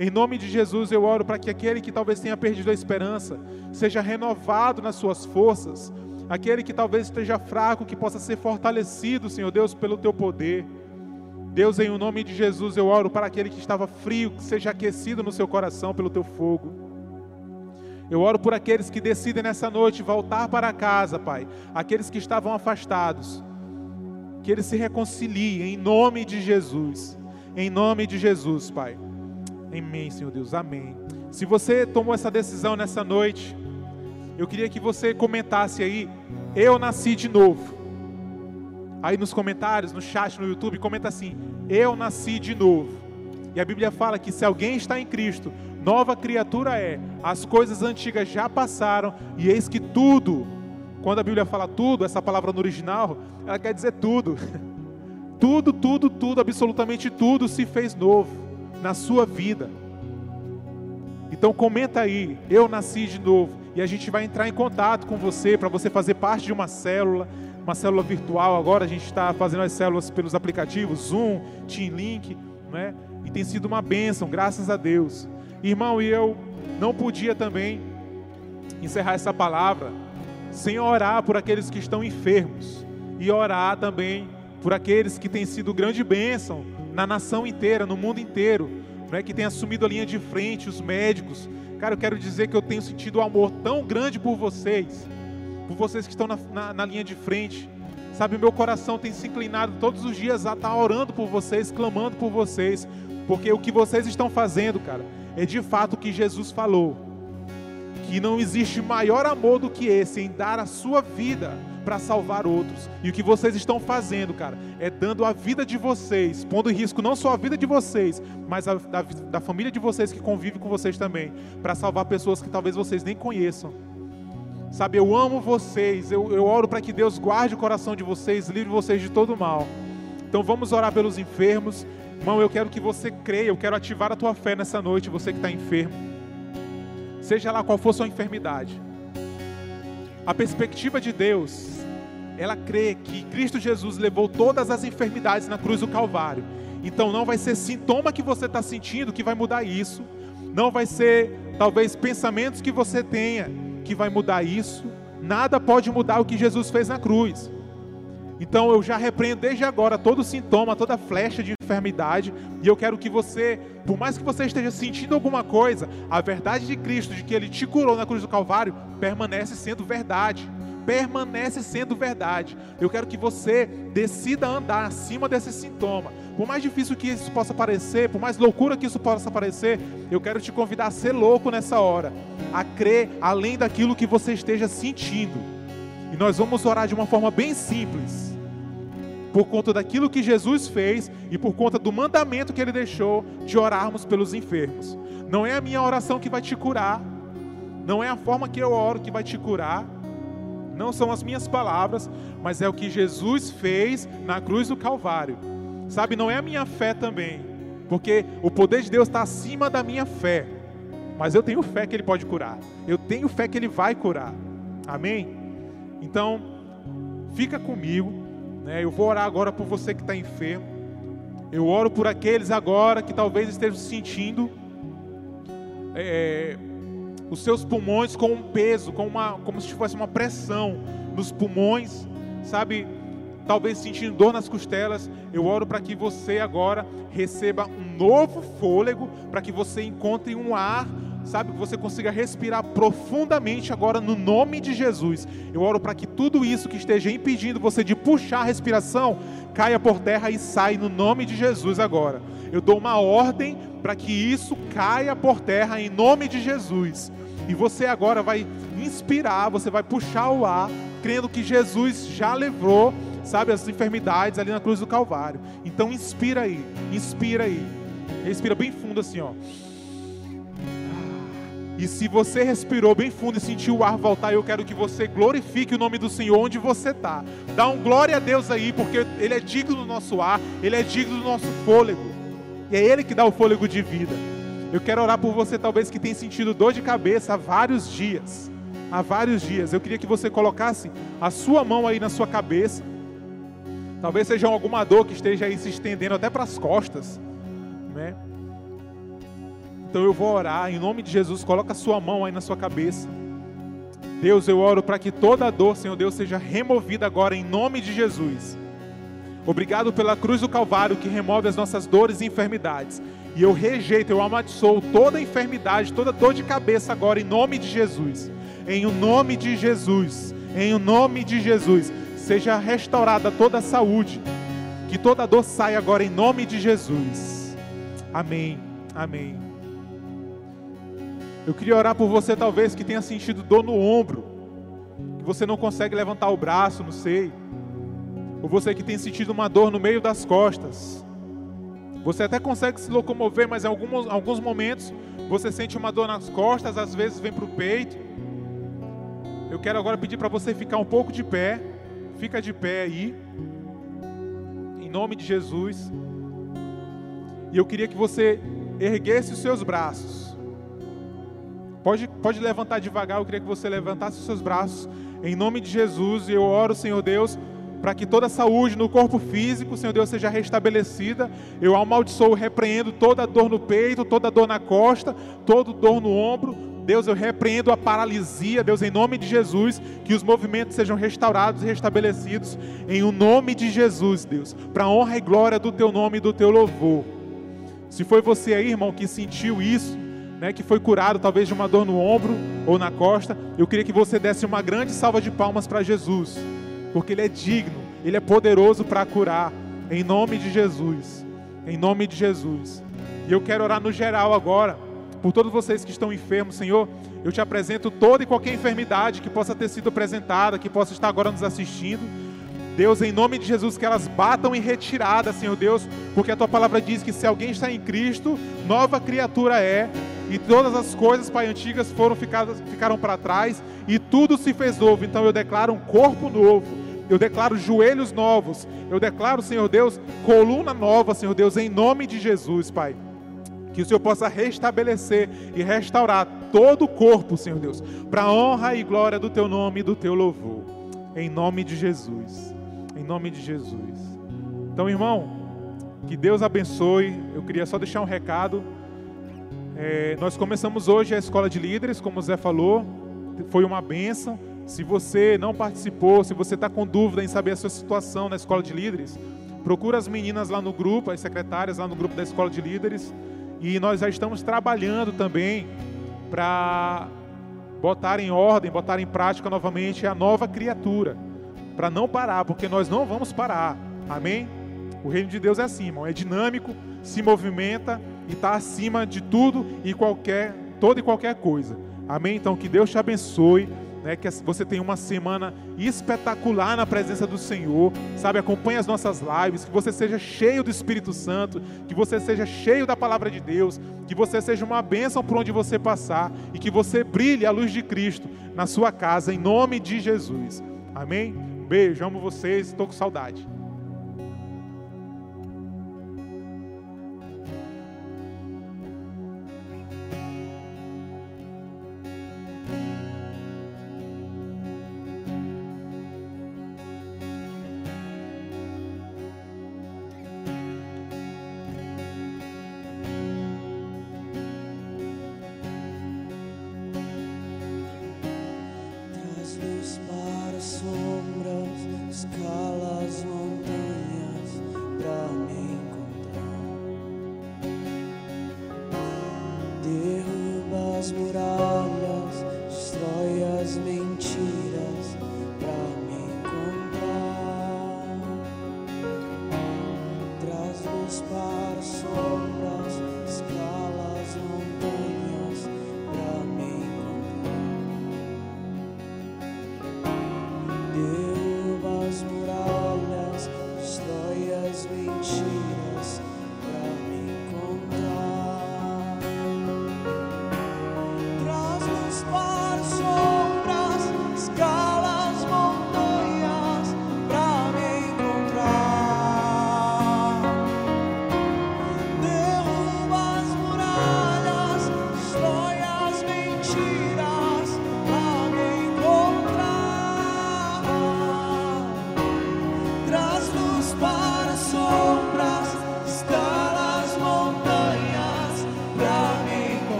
Em nome de Jesus, eu oro para que aquele que talvez tenha perdido a esperança seja renovado nas suas forças, aquele que talvez esteja fraco, que possa ser fortalecido, Senhor Deus, pelo teu poder. Deus, em o nome de Jesus, eu oro para aquele que estava frio, que seja aquecido no seu coração pelo teu fogo. Eu oro por aqueles que decidem nessa noite voltar para casa, Pai. Aqueles que estavam afastados. Que eles se reconciliem em nome de Jesus. Em nome de Jesus, Pai. Amém, Senhor Deus. Amém. Se você tomou essa decisão nessa noite, eu queria que você comentasse aí: Eu nasci de novo. Aí nos comentários, no chat, no YouTube, comenta assim: Eu nasci de novo. E a Bíblia fala que se alguém está em Cristo, nova criatura é. As coisas antigas já passaram e eis que tudo, quando a Bíblia fala tudo, essa palavra no original, ela quer dizer tudo. Tudo, tudo, tudo, absolutamente tudo se fez novo na sua vida. Então comenta aí, eu nasci de novo. E a gente vai entrar em contato com você para você fazer parte de uma célula, uma célula virtual. Agora a gente está fazendo as células pelos aplicativos Zoom, Team Link, né? E tem sido uma bênção, graças a Deus. Irmão, e eu não podia também encerrar essa palavra sem orar por aqueles que estão enfermos e orar também por aqueles que têm sido grande bênção na nação inteira, no mundo inteiro, né, que têm assumido a linha de frente, os médicos. Cara, eu quero dizer que eu tenho sentido um amor tão grande por vocês, por vocês que estão na, na, na linha de frente. Sabe, meu coração tem se inclinado todos os dias a estar orando por vocês, clamando por vocês, porque o que vocês estão fazendo, cara, é de fato o que Jesus falou. Que não existe maior amor do que esse, em dar a sua vida para salvar outros. E o que vocês estão fazendo, cara, é dando a vida de vocês, pondo em risco não só a vida de vocês, mas a da, da família de vocês que convive com vocês também, para salvar pessoas que talvez vocês nem conheçam. Sabe, eu amo vocês, eu, eu oro para que Deus guarde o coração de vocês, livre vocês de todo mal. Então vamos orar pelos enfermos. Irmão, eu quero que você creia, eu quero ativar a tua fé nessa noite, você que está enfermo. Seja lá qual for sua enfermidade. A perspectiva de Deus, ela crê que Cristo Jesus levou todas as enfermidades na cruz do Calvário. Então não vai ser sintoma que você está sentindo que vai mudar isso. Não vai ser talvez pensamentos que você tenha que vai mudar isso. Nada pode mudar o que Jesus fez na cruz. Então eu já repreendo desde agora todo sintoma, toda flecha de enfermidade, e eu quero que você, por mais que você esteja sentindo alguma coisa, a verdade de Cristo, de que Ele te curou na cruz do Calvário, permanece sendo verdade. Permanece sendo verdade. Eu quero que você decida andar acima desse sintoma. Por mais difícil que isso possa parecer, por mais loucura que isso possa parecer, eu quero te convidar a ser louco nessa hora, a crer além daquilo que você esteja sentindo. E nós vamos orar de uma forma bem simples por conta daquilo que Jesus fez e por conta do mandamento que ele deixou de orarmos pelos enfermos. Não é a minha oração que vai te curar, não é a forma que eu oro que vai te curar, não são as minhas palavras, mas é o que Jesus fez na cruz do Calvário. Sabe, não é a minha fé também, porque o poder de Deus está acima da minha fé, mas eu tenho fé que Ele pode curar, eu tenho fé que Ele vai curar, amém? Então, fica comigo, né? Eu vou orar agora por você que está enfermo. Eu oro por aqueles agora que talvez estejam sentindo é, os seus pulmões com um peso, com uma, como se fosse uma pressão nos pulmões, sabe? Talvez sentindo dor nas costelas. Eu oro para que você agora receba um novo fôlego, para que você encontre um ar sabe, que você consiga respirar profundamente agora no nome de Jesus. Eu oro para que tudo isso que esteja impedindo você de puxar a respiração caia por terra e saia no nome de Jesus agora. Eu dou uma ordem para que isso caia por terra em nome de Jesus. E você agora vai inspirar, você vai puxar o ar, crendo que Jesus já levou, sabe, as enfermidades ali na cruz do Calvário. Então inspira aí, inspira aí. Respira bem fundo assim, ó. E se você respirou bem fundo e sentiu o ar voltar, eu quero que você glorifique o nome do Senhor onde você está. Dá um glória a Deus aí, porque Ele é digno do nosso ar, Ele é digno do nosso fôlego. E é Ele que dá o fôlego de vida. Eu quero orar por você, talvez que tenha sentido dor de cabeça há vários dias. Há vários dias. Eu queria que você colocasse a sua mão aí na sua cabeça. Talvez seja alguma dor que esteja aí se estendendo até para as costas, né? Então eu vou orar em nome de Jesus. Coloca a sua mão aí na sua cabeça. Deus, eu oro para que toda dor, Senhor Deus, seja removida agora em nome de Jesus. Obrigado pela cruz do Calvário que remove as nossas dores e enfermidades. E eu rejeito, eu amaldiçoo toda enfermidade, toda dor de cabeça agora, em nome de Jesus. Em o nome de Jesus. Em o nome de Jesus. Seja restaurada toda a saúde. Que toda dor saia agora, em nome de Jesus. Amém. Amém. Eu queria orar por você, talvez, que tenha sentido dor no ombro. Que você não consegue levantar o braço, não sei. Ou você que tem sentido uma dor no meio das costas. Você até consegue se locomover, mas em alguns, alguns momentos você sente uma dor nas costas, às vezes vem para o peito. Eu quero agora pedir para você ficar um pouco de pé. Fica de pé aí. Em nome de Jesus. E eu queria que você erguesse os seus braços. Pode, pode levantar devagar, eu queria que você levantasse os seus braços. Em nome de Jesus, e eu oro, Senhor Deus, para que toda a saúde no corpo físico, Senhor Deus, seja restabelecida. Eu amaldiçoo, repreendo toda dor no peito, toda dor na costa, toda dor no ombro. Deus, eu repreendo a paralisia, Deus, em nome de Jesus, que os movimentos sejam restaurados e restabelecidos, em o nome de Jesus, Deus, para honra e glória do Teu nome e do Teu louvor. Se foi você aí, irmão, que sentiu isso, né, que foi curado talvez de uma dor no ombro ou na costa, eu queria que você desse uma grande salva de palmas para Jesus porque Ele é digno, Ele é poderoso para curar, em nome de Jesus. Em nome de Jesus. E eu quero orar no geral agora, por todos vocês que estão enfermos, Senhor. Eu te apresento toda e qualquer enfermidade que possa ter sido apresentada, que possa estar agora nos assistindo. Deus, em nome de Jesus, que elas batam em retirada, Senhor Deus, porque a tua palavra diz que se alguém está em Cristo, nova criatura é, e todas as coisas, Pai, antigas foram ficadas, ficaram para trás, e tudo se fez novo. Então eu declaro um corpo novo, eu declaro joelhos novos, eu declaro, Senhor Deus, coluna nova, Senhor Deus, em nome de Jesus, Pai. Que o Senhor possa restabelecer e restaurar todo o corpo, Senhor Deus, para a honra e glória do Teu nome e do Teu louvor. Em nome de Jesus. Em nome de Jesus. Então, irmão, que Deus abençoe. Eu queria só deixar um recado. É, nós começamos hoje a escola de líderes, como o Zé falou, foi uma bênção. Se você não participou, se você está com dúvida em saber a sua situação na escola de líderes, procura as meninas lá no grupo, as secretárias lá no grupo da escola de líderes, e nós já estamos trabalhando também para botar em ordem, botar em prática novamente a nova criatura, para não parar, porque nós não vamos parar. Amém? O reino de Deus é assim, irmão, é dinâmico, se movimenta está acima de tudo e qualquer, toda e qualquer coisa. Amém? Então que Deus te abençoe. Né, que você tenha uma semana espetacular na presença do Senhor, sabe? Acompanhe as nossas lives, que você seja cheio do Espírito Santo, que você seja cheio da palavra de Deus, que você seja uma bênção por onde você passar e que você brilhe a luz de Cristo na sua casa, em nome de Jesus. Amém? Beijo, amo vocês, estou com saudade.